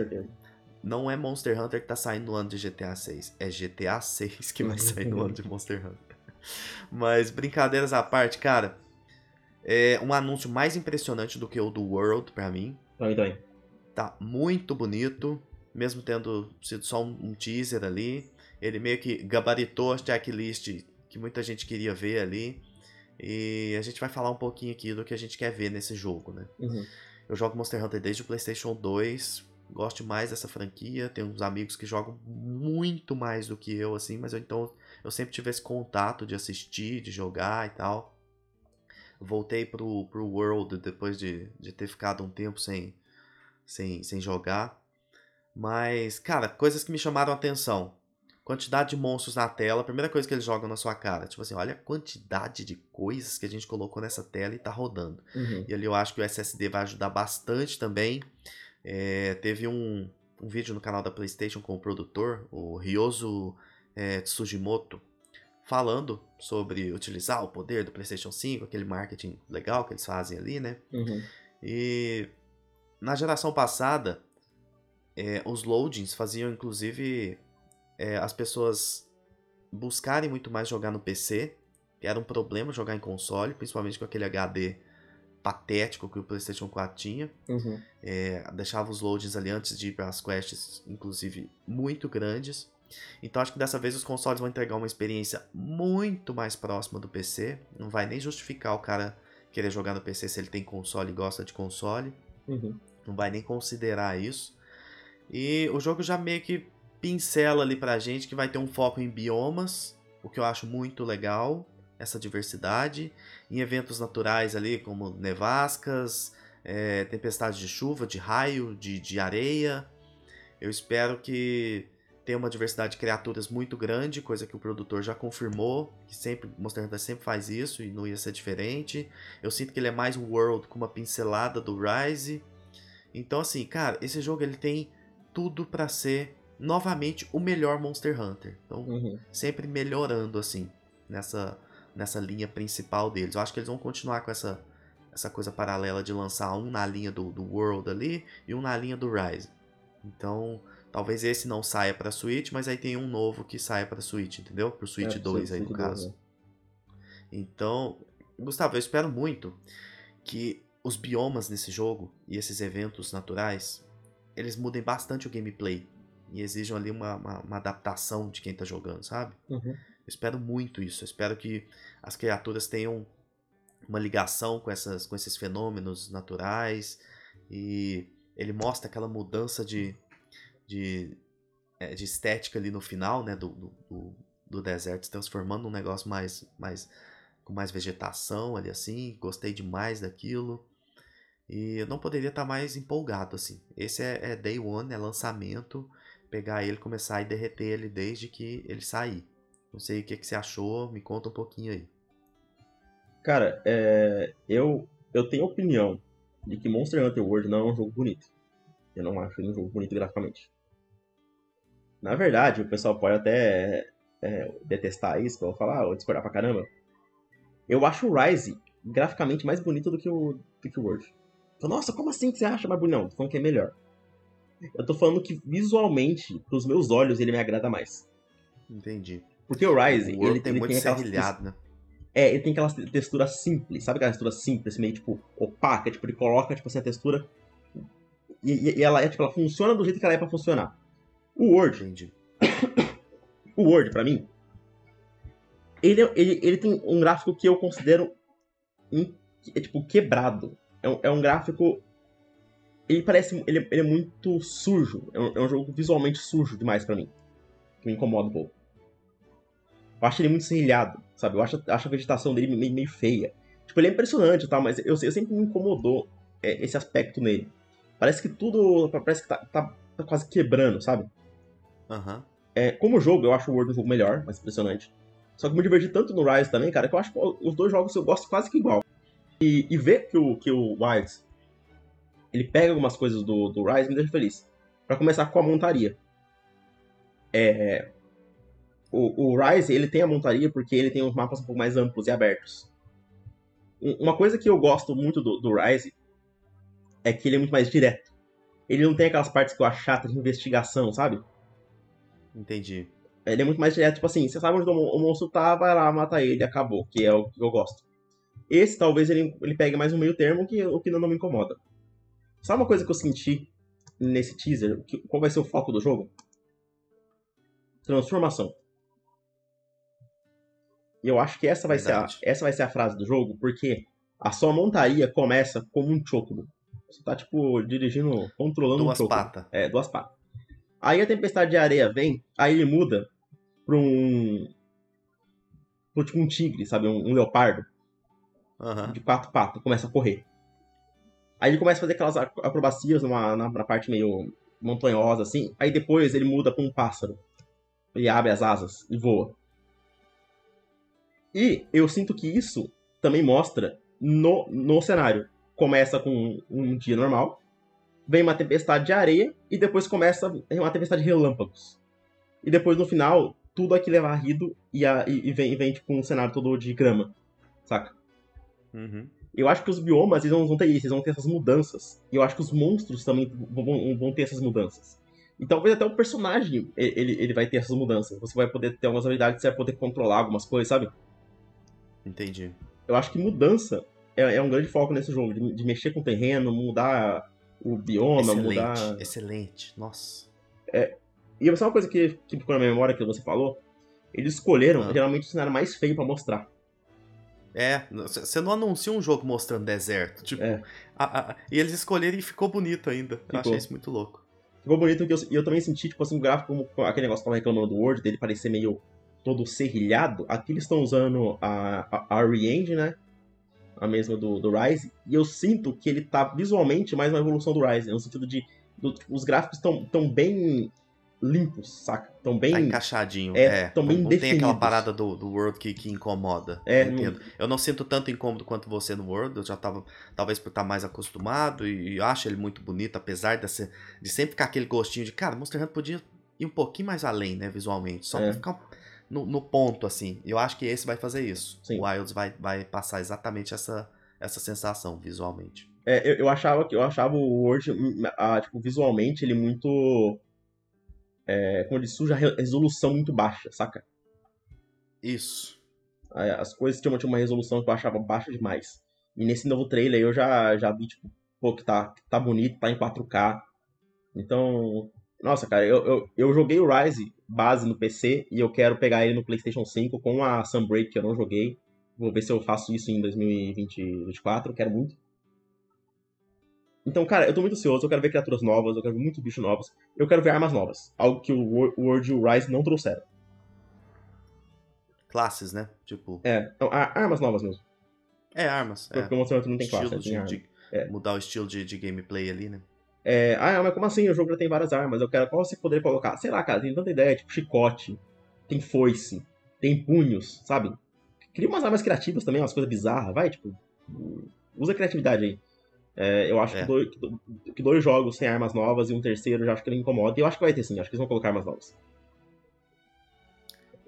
não é Monster Hunter que tá saindo no ano de GTA 6, é GTA 6 que vai sair no ano de Monster Hunter. Mas brincadeiras à parte, cara, é um anúncio mais impressionante do que o do World para mim. Tá muito bonito, mesmo tendo sido só um teaser ali. Ele meio que gabaritou a checklist que muita gente queria ver ali. E a gente vai falar um pouquinho aqui do que a gente quer ver nesse jogo, né? Uhum. Eu jogo Monster Hunter desde o PlayStation 2, gosto mais dessa franquia. Tenho uns amigos que jogam muito mais do que eu, assim, mas eu, então eu sempre tive esse contato de assistir, de jogar e tal. Voltei pro, pro World depois de, de ter ficado um tempo sem, sem, sem jogar. Mas, cara, coisas que me chamaram a atenção quantidade de monstros na tela, primeira coisa que eles jogam na sua cara. Tipo assim, olha a quantidade de coisas que a gente colocou nessa tela e tá rodando. Uhum. E ali eu acho que o SSD vai ajudar bastante também. É, teve um, um vídeo no canal da PlayStation com o produtor, o Ryozo é, Tsujimoto, falando sobre utilizar o poder do PlayStation 5, aquele marketing legal que eles fazem ali, né? Uhum. E na geração passada, é, os loadings faziam inclusive é, as pessoas buscarem muito mais jogar no PC, que era um problema jogar em console, principalmente com aquele HD patético que o PlayStation 4 tinha. Uhum. É, deixava os loadings ali antes de ir para as quests, inclusive, muito grandes. Então acho que dessa vez os consoles vão entregar uma experiência muito mais próxima do PC. Não vai nem justificar o cara querer jogar no PC se ele tem console e gosta de console. Uhum. Não vai nem considerar isso. E o jogo já meio que pincela ali pra gente que vai ter um foco em biomas, o que eu acho muito legal, essa diversidade, em eventos naturais ali como nevascas, é, tempestades de chuva, de raio, de, de areia. Eu espero que tenha uma diversidade de criaturas muito grande, coisa que o produtor já confirmou, que sempre Monster Hunter sempre faz isso e não ia ser diferente. Eu sinto que ele é mais um world com uma pincelada do Rise. Então assim, cara, esse jogo ele tem tudo para ser novamente o melhor Monster Hunter. Então, uhum. sempre melhorando assim nessa nessa linha principal deles. Eu acho que eles vão continuar com essa essa coisa paralela de lançar um na linha do, do World ali e um na linha do Rise. Então, talvez esse não saia para Switch, mas aí tem um novo que saia para Switch, entendeu? Pro Switch é, 2 aí no caso. É. Então, Gustavo, eu espero muito que os biomas nesse jogo e esses eventos naturais, eles mudem bastante o gameplay e exijam ali uma, uma, uma adaptação de quem tá jogando, sabe? Uhum. Eu espero muito isso. Eu espero que as criaturas tenham uma ligação com, essas, com esses fenômenos naturais e ele mostra aquela mudança de, de, é, de estética ali no final, né, do, do, do deserto, se transformando num negócio mais, mais com mais vegetação ali assim, gostei demais daquilo. E eu não poderia estar mais empolgado assim. Esse é, é day one, é lançamento, pegar ele, começar e derreter ele desde que ele sair. Não sei o que, que você achou, me conta um pouquinho aí. Cara, é, eu, eu tenho opinião de que Monster Hunter World não é um jogo bonito. Eu não acho ele um jogo bonito graficamente. Na verdade, o pessoal pode até é, detestar isso, vou falar, ou discordar pra caramba. Eu acho o Rise graficamente mais bonito do que o, do que o World. Nossa, como assim que você acha mais bonito? Não, tô falando que é melhor. Eu tô falando que visualmente, pros meus olhos, ele me agrada mais. Entendi. Porque o Rise, o ele, tem ele muito tem né? É, ele tem aquela textura simples, sabe aquela textura simples, meio tipo opaca, tipo, ele coloca tipo assim a textura e, e, ela é tipo, ela funciona do jeito que ela é para funcionar. O Word, Entendi. o Word para mim, ele, ele, ele tem um gráfico que eu considero é, tipo quebrado. É um, é um gráfico ele parece ele, ele é muito sujo, é um, é um jogo visualmente sujo demais para mim, que me incomoda um pouco. Eu acho ele muito serrilhado, sabe? Eu acho, acho a vegetação dele meio, meio feia. Tipo, ele é impressionante e tal, mas eu, eu sempre me incomodou é, esse aspecto nele. Parece que tudo. Parece que tá, tá, tá quase quebrando, sabe? Uhum. É, como jogo, eu acho o World um jogo melhor, mais impressionante. Só que me diverti tanto no Rise também, cara, que eu acho que os dois jogos eu gosto quase que igual. E, e ver que o, que o Wilds ele pega algumas coisas do, do Rise me deixa feliz. Para começar com a montaria. É, o, o Rise, ele tem a montaria porque ele tem os mapas um pouco mais amplos e abertos. Uma coisa que eu gosto muito do, do Rise é que ele é muito mais direto. Ele não tem aquelas partes que eu acho chata de investigação, sabe? Entendi. Ele é muito mais direto, tipo assim, você sabe onde o monstro tá, vai lá, mata ele, acabou, que é o que eu gosto. Esse talvez ele, ele pegue mais um meio termo, que o que não me incomoda. Sabe uma coisa que eu senti nesse teaser? Que, qual vai ser o foco do jogo? Transformação. E eu acho que essa vai, ser a, essa vai ser a frase do jogo, porque a sua montaria começa como um chocobo. Você tá, tipo, dirigindo, controlando duas um chocobo. Duas patas. É, duas patas. Aí a tempestade de areia vem, aí ele muda pra um... Pra, tipo um tigre, sabe? Um, um leopardo. Uhum. De quatro patas, começa a correr. Aí ele começa a fazer aquelas acrobacias numa, na, na parte meio montanhosa, assim. Aí depois ele muda pra um pássaro. Ele abre as asas e voa. E eu sinto que isso também mostra no, no cenário. Começa com um dia normal, vem uma tempestade de areia e depois começa uma tempestade de relâmpagos. E depois no final, tudo aquilo é varrido e, a, e, vem, vem tipo um cenário todo de grama, saca? Uhum. Eu acho que os biomas eles vão ter isso, eles vão ter essas mudanças. E eu acho que os monstros também vão, vão ter essas mudanças. E talvez até o personagem ele, ele vai ter essas mudanças. Você vai poder ter algumas habilidades, você vai poder controlar algumas coisas, sabe? Entendi. Eu acho que mudança é, é um grande foco nesse jogo, de, de, mexer com o terreno, mudar o bioma, excelente, mudar. Excelente, nossa. É, e é uma coisa que, que ficou na minha memória que você falou. Eles escolheram ah. geralmente o cenário mais feio para mostrar. É, você não anuncia um jogo mostrando deserto. Tipo, é. a, a, e eles escolheram e ficou bonito ainda. Ficou. Eu achei isso muito louco. Ficou bonito e eu, eu, também senti, tipo assim, o gráfico, como aquele negócio que tava reclamando do Word, dele parecer meio todo serrilhado, aqui eles estão usando a, a, a Re-Engine, né? A mesma do, do Rise, e eu sinto que ele tá visualmente mais uma evolução do Rise, no sentido de do, os gráficos estão tão bem limpos, saca? Tão bem. Tá encaixadinho, é. é. Tão bem não, não tem aquela parada do, do World que, que incomoda. É, eu, entendo. eu não sinto tanto incômodo quanto você no World, eu já tava, talvez por estar mais acostumado, e, e acho ele muito bonito, apesar de, ser, de sempre ficar aquele gostinho de, cara, Monster Hunter podia ir um pouquinho mais além, né, visualmente, só é. pra ficar no, no, ponto, assim. Eu acho que esse vai fazer isso. Sim. O Wilds vai, vai passar exatamente essa, essa sensação visualmente. É, eu, eu, achava que eu achava o Word, ah, tipo, visualmente ele muito. É, como disse, suja resolução muito baixa, saca? Isso. As coisas tinham, tinham uma resolução que eu achava baixa demais. E nesse novo trailer eu já, já vi, tipo, pô, que tá, que tá bonito, tá em 4K. Então, nossa, cara, eu, eu, eu joguei o Rise base no PC e eu quero pegar ele no PlayStation 5 com a Sunbreak que eu não joguei. Vou ver se eu faço isso em 2024, quero muito. Então, cara, eu tô muito ansioso, eu quero ver criaturas novas, eu quero ver muitos bichos novos, eu quero ver armas novas. Algo que o World e o Rise não trouxeram. Classes, né? Tipo. É, então, armas novas mesmo. É, armas. Porque é. o Monster Hunter não tem classe, de, tem de, é. Mudar o estilo de, de gameplay ali, né? É, ah, mas como assim? O jogo já tem várias armas. Eu quero. Qual você poderia colocar? Sei lá, cara, tem tanta ideia, tipo chicote, tem foice, tem punhos, sabe? Cria umas armas criativas também, umas coisas bizarras, vai, tipo. Usa criatividade aí. É, eu acho é. que, dois, que, dois, jogos sem armas novas e um terceiro já acho que ele incomoda. E eu acho que vai ter sim, acho que eles vão colocar armas novas.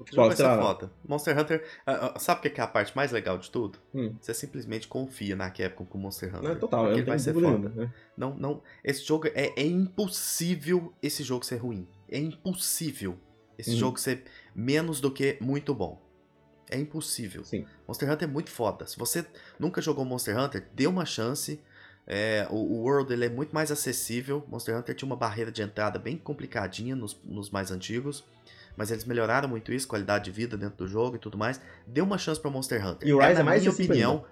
Só, vai ser foda. Monster Hunter. Uh, uh, sabe o que é a parte mais legal de tudo? Hum. Você simplesmente confia na Capcom com Monster Hunter. Não, total, porque ele vai ser foda. Né? Não, não. Esse jogo é, é impossível esse jogo ser ruim. É impossível esse uhum. jogo ser menos do que muito bom. É impossível. Sim. Monster Hunter é muito foda. Se você nunca jogou Monster Hunter, dê uma chance. É, o, o, World ele é muito mais acessível. Monster Hunter tinha uma barreira de entrada bem complicadinha nos, nos mais antigos mas eles melhoraram muito isso, qualidade de vida dentro do jogo e tudo mais. Deu uma chance para Monster Hunter. E o Rise é, é mais minha opinião,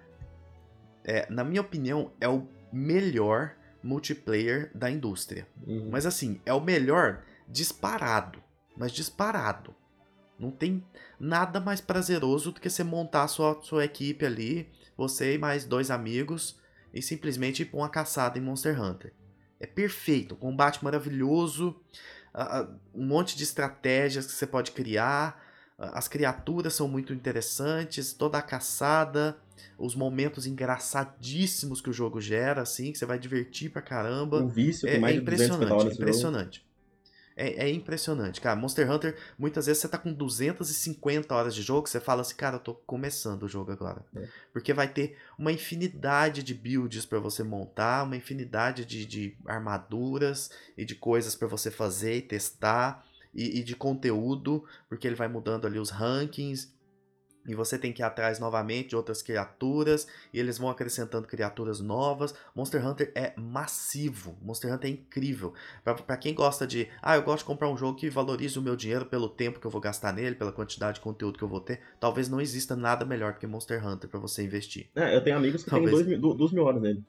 é, na minha opinião, é o melhor multiplayer da indústria. Uhum. Mas assim, é o melhor disparado, mas disparado. Não tem nada mais prazeroso do que você montar sua, sua equipe ali, você e mais dois amigos, e simplesmente ir pra uma caçada em Monster Hunter. É perfeito, combate maravilhoso, um monte de estratégias que você pode criar. As criaturas são muito interessantes, toda a caçada, os momentos engraçadíssimos que o jogo gera, assim, que você vai divertir pra caramba. O vício é, mais é impressionante, impressionante. É, é, impressionante, cara. Monster Hunter, muitas vezes você tá com 250 horas de jogo, você fala assim, cara, eu tô começando o jogo agora. É. Porque vai ter uma infinidade de builds para você montar, uma infinidade de, de armaduras e de coisas para você fazer e testar, e, e de conteúdo, porque ele vai mudando ali os rankings e você tem que ir atrás novamente de outras criaturas, e eles vão acrescentando criaturas novas. Monster Hunter é massivo, Monster Hunter é incrível. para quem gosta de, ah, eu gosto de comprar um jogo que valorize o meu dinheiro pelo tempo que eu vou gastar nele, pela quantidade de conteúdo que eu vou ter, talvez não exista nada melhor do que Monster Hunter para você investir. É, eu tenho amigos que talvez... têm duas mil horas nele.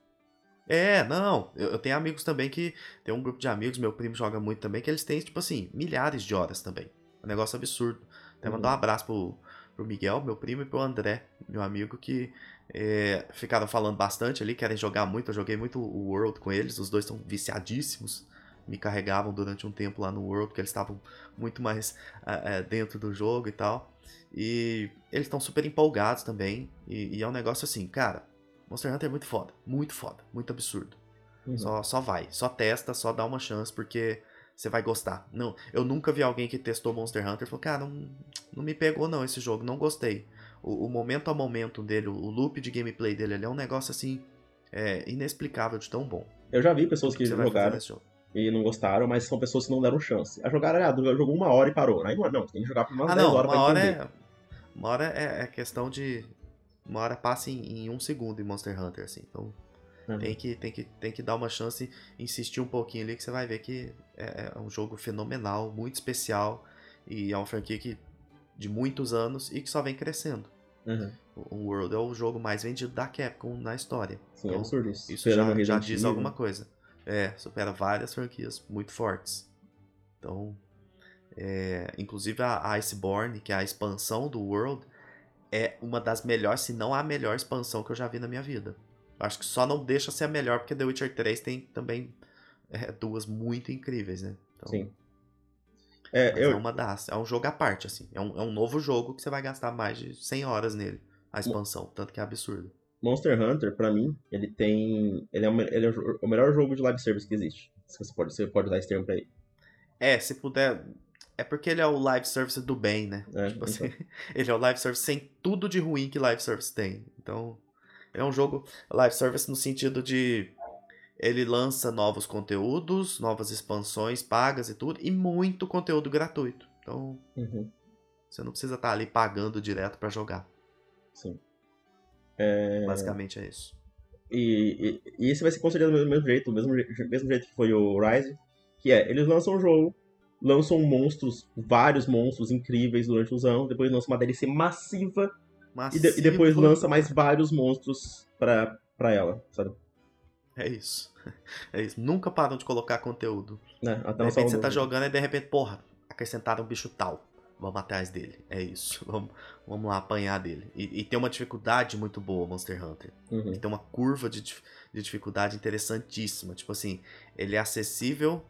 É, não, eu, eu, tenho amigos também que. Tem um grupo de amigos, meu primo joga muito também, que eles têm, tipo assim, milhares de horas também. É um negócio absurdo. Até uhum. mandar um abraço pro pro Miguel, meu primo, e pro André, meu amigo, que é, ficaram falando bastante ali, querem jogar muito. Eu joguei muito o World com eles, os dois estão viciadíssimos. Me carregavam durante um tempo lá no World, porque eles estavam muito mais é, dentro do jogo e tal. E eles estão super empolgados também. E, e, é um negócio assim, cara. Monster Hunter é muito foda, muito foda, muito absurdo. Uhum. Só, só vai, só testa, só dá uma chance, porque você vai gostar. Não, eu nunca vi alguém que testou Monster Hunter e falou, cara, não, não me pegou não esse jogo, não gostei. O, o momento a momento dele, o loop de gameplay dele, ele é um negócio assim, é, inexplicável de tão bom. Eu já vi pessoas que, que jogaram e não gostaram, mas são pessoas que não deram chance. A jogar, ah, jogou uma hora e parou. Aí não, tem que jogar por umas ah, 10 não, horas uma pra hora entender. É, uma hora é, é questão de. Uma hora passa em, em um segundo em Monster Hunter, assim. Então Uhum. Tem, que, tem, que, tem que dar uma chance, insistir um pouquinho ali, que você vai ver que é, é um jogo fenomenal, muito especial. E é uma franquia que, de muitos anos e que só vem crescendo. Uhum. O World é o jogo mais vendido da Capcom na história. Sim, então, é absurdo isso. Isso já, já diz alguma coisa. É, supera várias franquias muito fortes. Então, é, inclusive a Iceborne, que é a expansão do World, é uma das melhores, se não a melhor expansão que eu já vi na minha vida. Acho que só não deixa ser a melhor, porque The Witcher 3 tem também é, duas muito incríveis, né? Então, Sim. É, eu... é uma das. É um jogo à parte, assim. É um, é um novo jogo que você vai gastar mais de 100 horas nele, a expansão. Tanto que é absurdo. Monster Hunter, para mim, ele tem. Ele é, o, ele é o melhor jogo de live service que existe. Você pode, você pode usar esse termo pra ele. É, se puder. É porque ele é o live service do bem, né? É, tipo assim, então. ele é o live service sem tudo de ruim que live service tem. Então, É um jogo live service no sentido de ele lança novos conteúdos, novas expansões pagas e tudo, e muito conteúdo gratuito. Então, uhum. você não precisa estar ali pagando direto para jogar. Sim. É... Basicamente é isso. E, e, e, esse vai ser considerado do mesmo jeito, do mesmo, mesmo jeito que foi o Rise, que é, eles lançam um jogo, lançam monstros, vários monstros incríveis durante os anos, depois lançam uma DLC massiva, e, de, e, depois lança mais vários monstros pra, pra ela, sabe? É isso. É isso. Nunca param de colocar conteúdo. É, de repente você tá jogando e de repente, porra, acrescentaram um bicho tal. Vamos atrás dele. É isso. Vamos, vamos lá apanhar dele. E, e tem uma dificuldade muito boa, Monster Hunter. Uhum. Tem uma curva de, de dificuldade interessantíssima. Tipo assim, ele é acessível,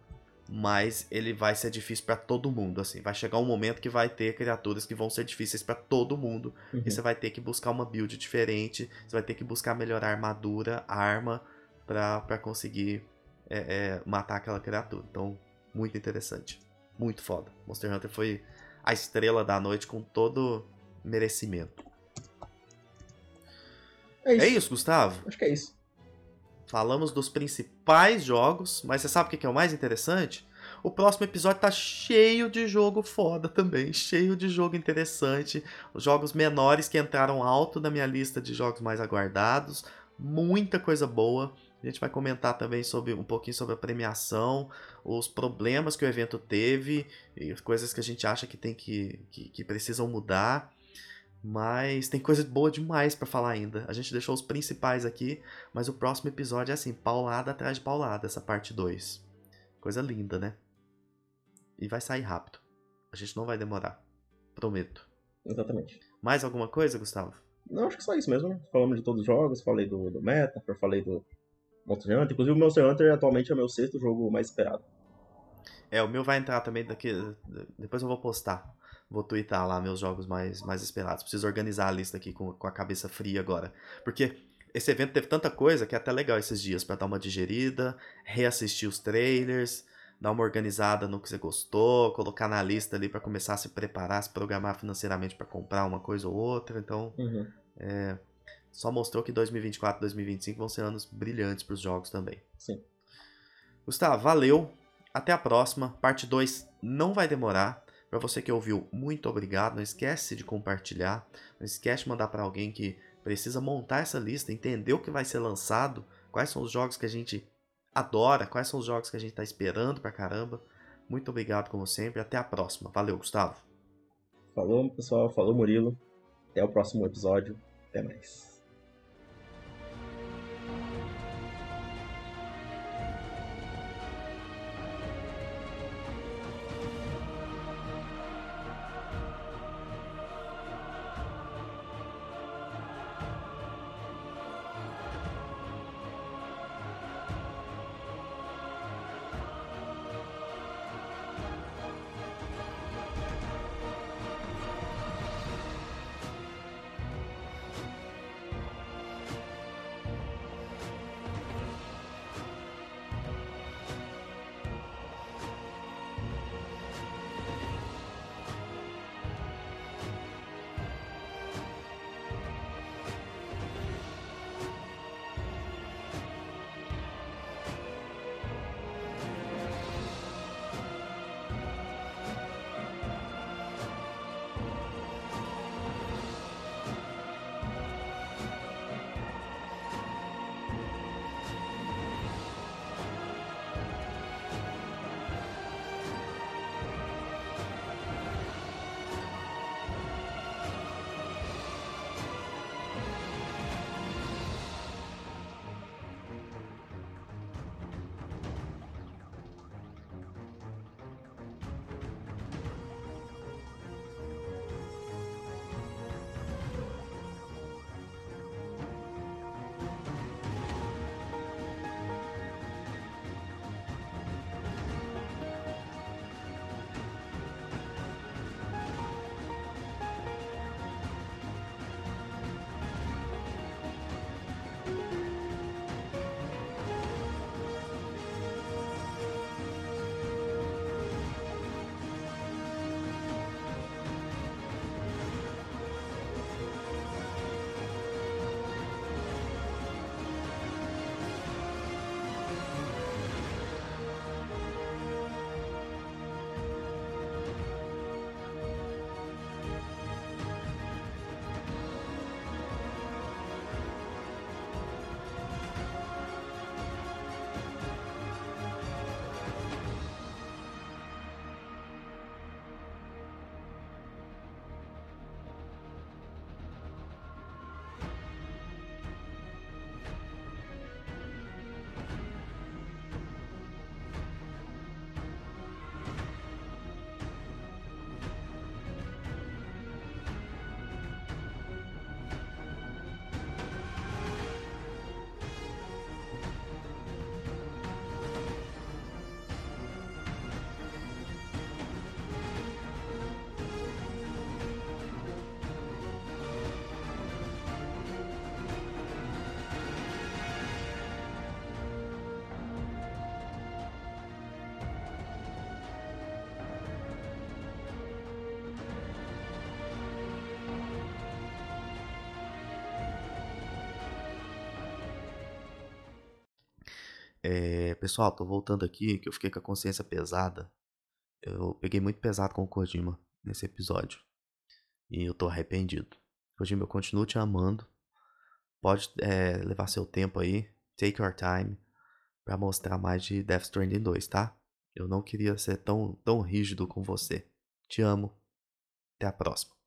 mas ele vai ser difícil para todo mundo. Assim, vai chegar um momento que vai ter criaturas que vão ser difíceis para todo mundo. Uhum. E você vai ter que buscar uma build diferente. Você vai ter que buscar melhorar a armadura, arma para conseguir é, é, matar aquela criatura. Então, muito interessante. Muito foda. Monster Hunter foi a estrela da noite com todo merecimento. É isso. é isso, Gustavo? Acho que é isso. Falamos dos principais jogos, mas você sabe o que é o mais interessante? O próximo episódio tá cheio de jogo foda também, cheio de jogo interessante, os jogos menores que entraram alto na minha lista de jogos mais aguardados, muita coisa boa. A gente vai comentar também sobre um pouquinho sobre a premiação, os problemas que o evento teve, e coisas que a gente acha que tem que, que, que precisam mudar. Mas tem coisa boa demais para falar ainda. A gente deixou os principais aqui, mas o próximo episódio é assim, paulada atrás de paulada, essa parte 2. Coisa linda, né? E vai sair rápido. A gente não vai demorar. Prometo. Exatamente. Mais alguma coisa, Gustavo? Não, acho que só isso mesmo. Falamos de todos os jogos, falei do, do Meta, falei do, Monster Hunter. Inclusive, o Monster Hunter atualmente é o meu sexto jogo mais esperado. É, o meu vai entrar também daqui. Depois eu vou postar. Vou twittar lá meus jogos mais, mais esperados. Preciso organizar a lista aqui com, com a cabeça fria agora. Porque esse evento teve tanta coisa que é até legal esses dias para dar uma digerida, reassistir os trailers, dar uma organizada no que você gostou, colocar na lista ali para começar a se preparar, se programar financeiramente para comprar uma coisa ou outra. Então, uhum. é, só mostrou que 2024 e 2025 vão ser anos brilhantes para os jogos também. Sim. Gustavo, valeu. Até a próxima. Parte 2 não vai demorar. Para você que ouviu, muito obrigado. Não esquece de compartilhar. Não esquece de mandar para alguém que precisa montar essa lista, entender o que vai ser lançado, quais são os jogos que a gente adora, quais são os jogos que a gente está esperando pra caramba. Muito obrigado, como sempre. Até a próxima. Valeu, Gustavo. Falou, pessoal. Falou, Murilo. Até o próximo episódio. Até mais. É, pessoal, tô voltando aqui que eu fiquei com a consciência pesada. Eu peguei muito pesado com o Kojima nesse episódio. E eu tô arrependido. Kojima, eu continuo te amando. Pode é, levar seu tempo aí. Take your time. Pra mostrar mais de Death Stranding 2, tá? Eu não queria ser tão, tão rígido com você. Te amo. Até a próxima.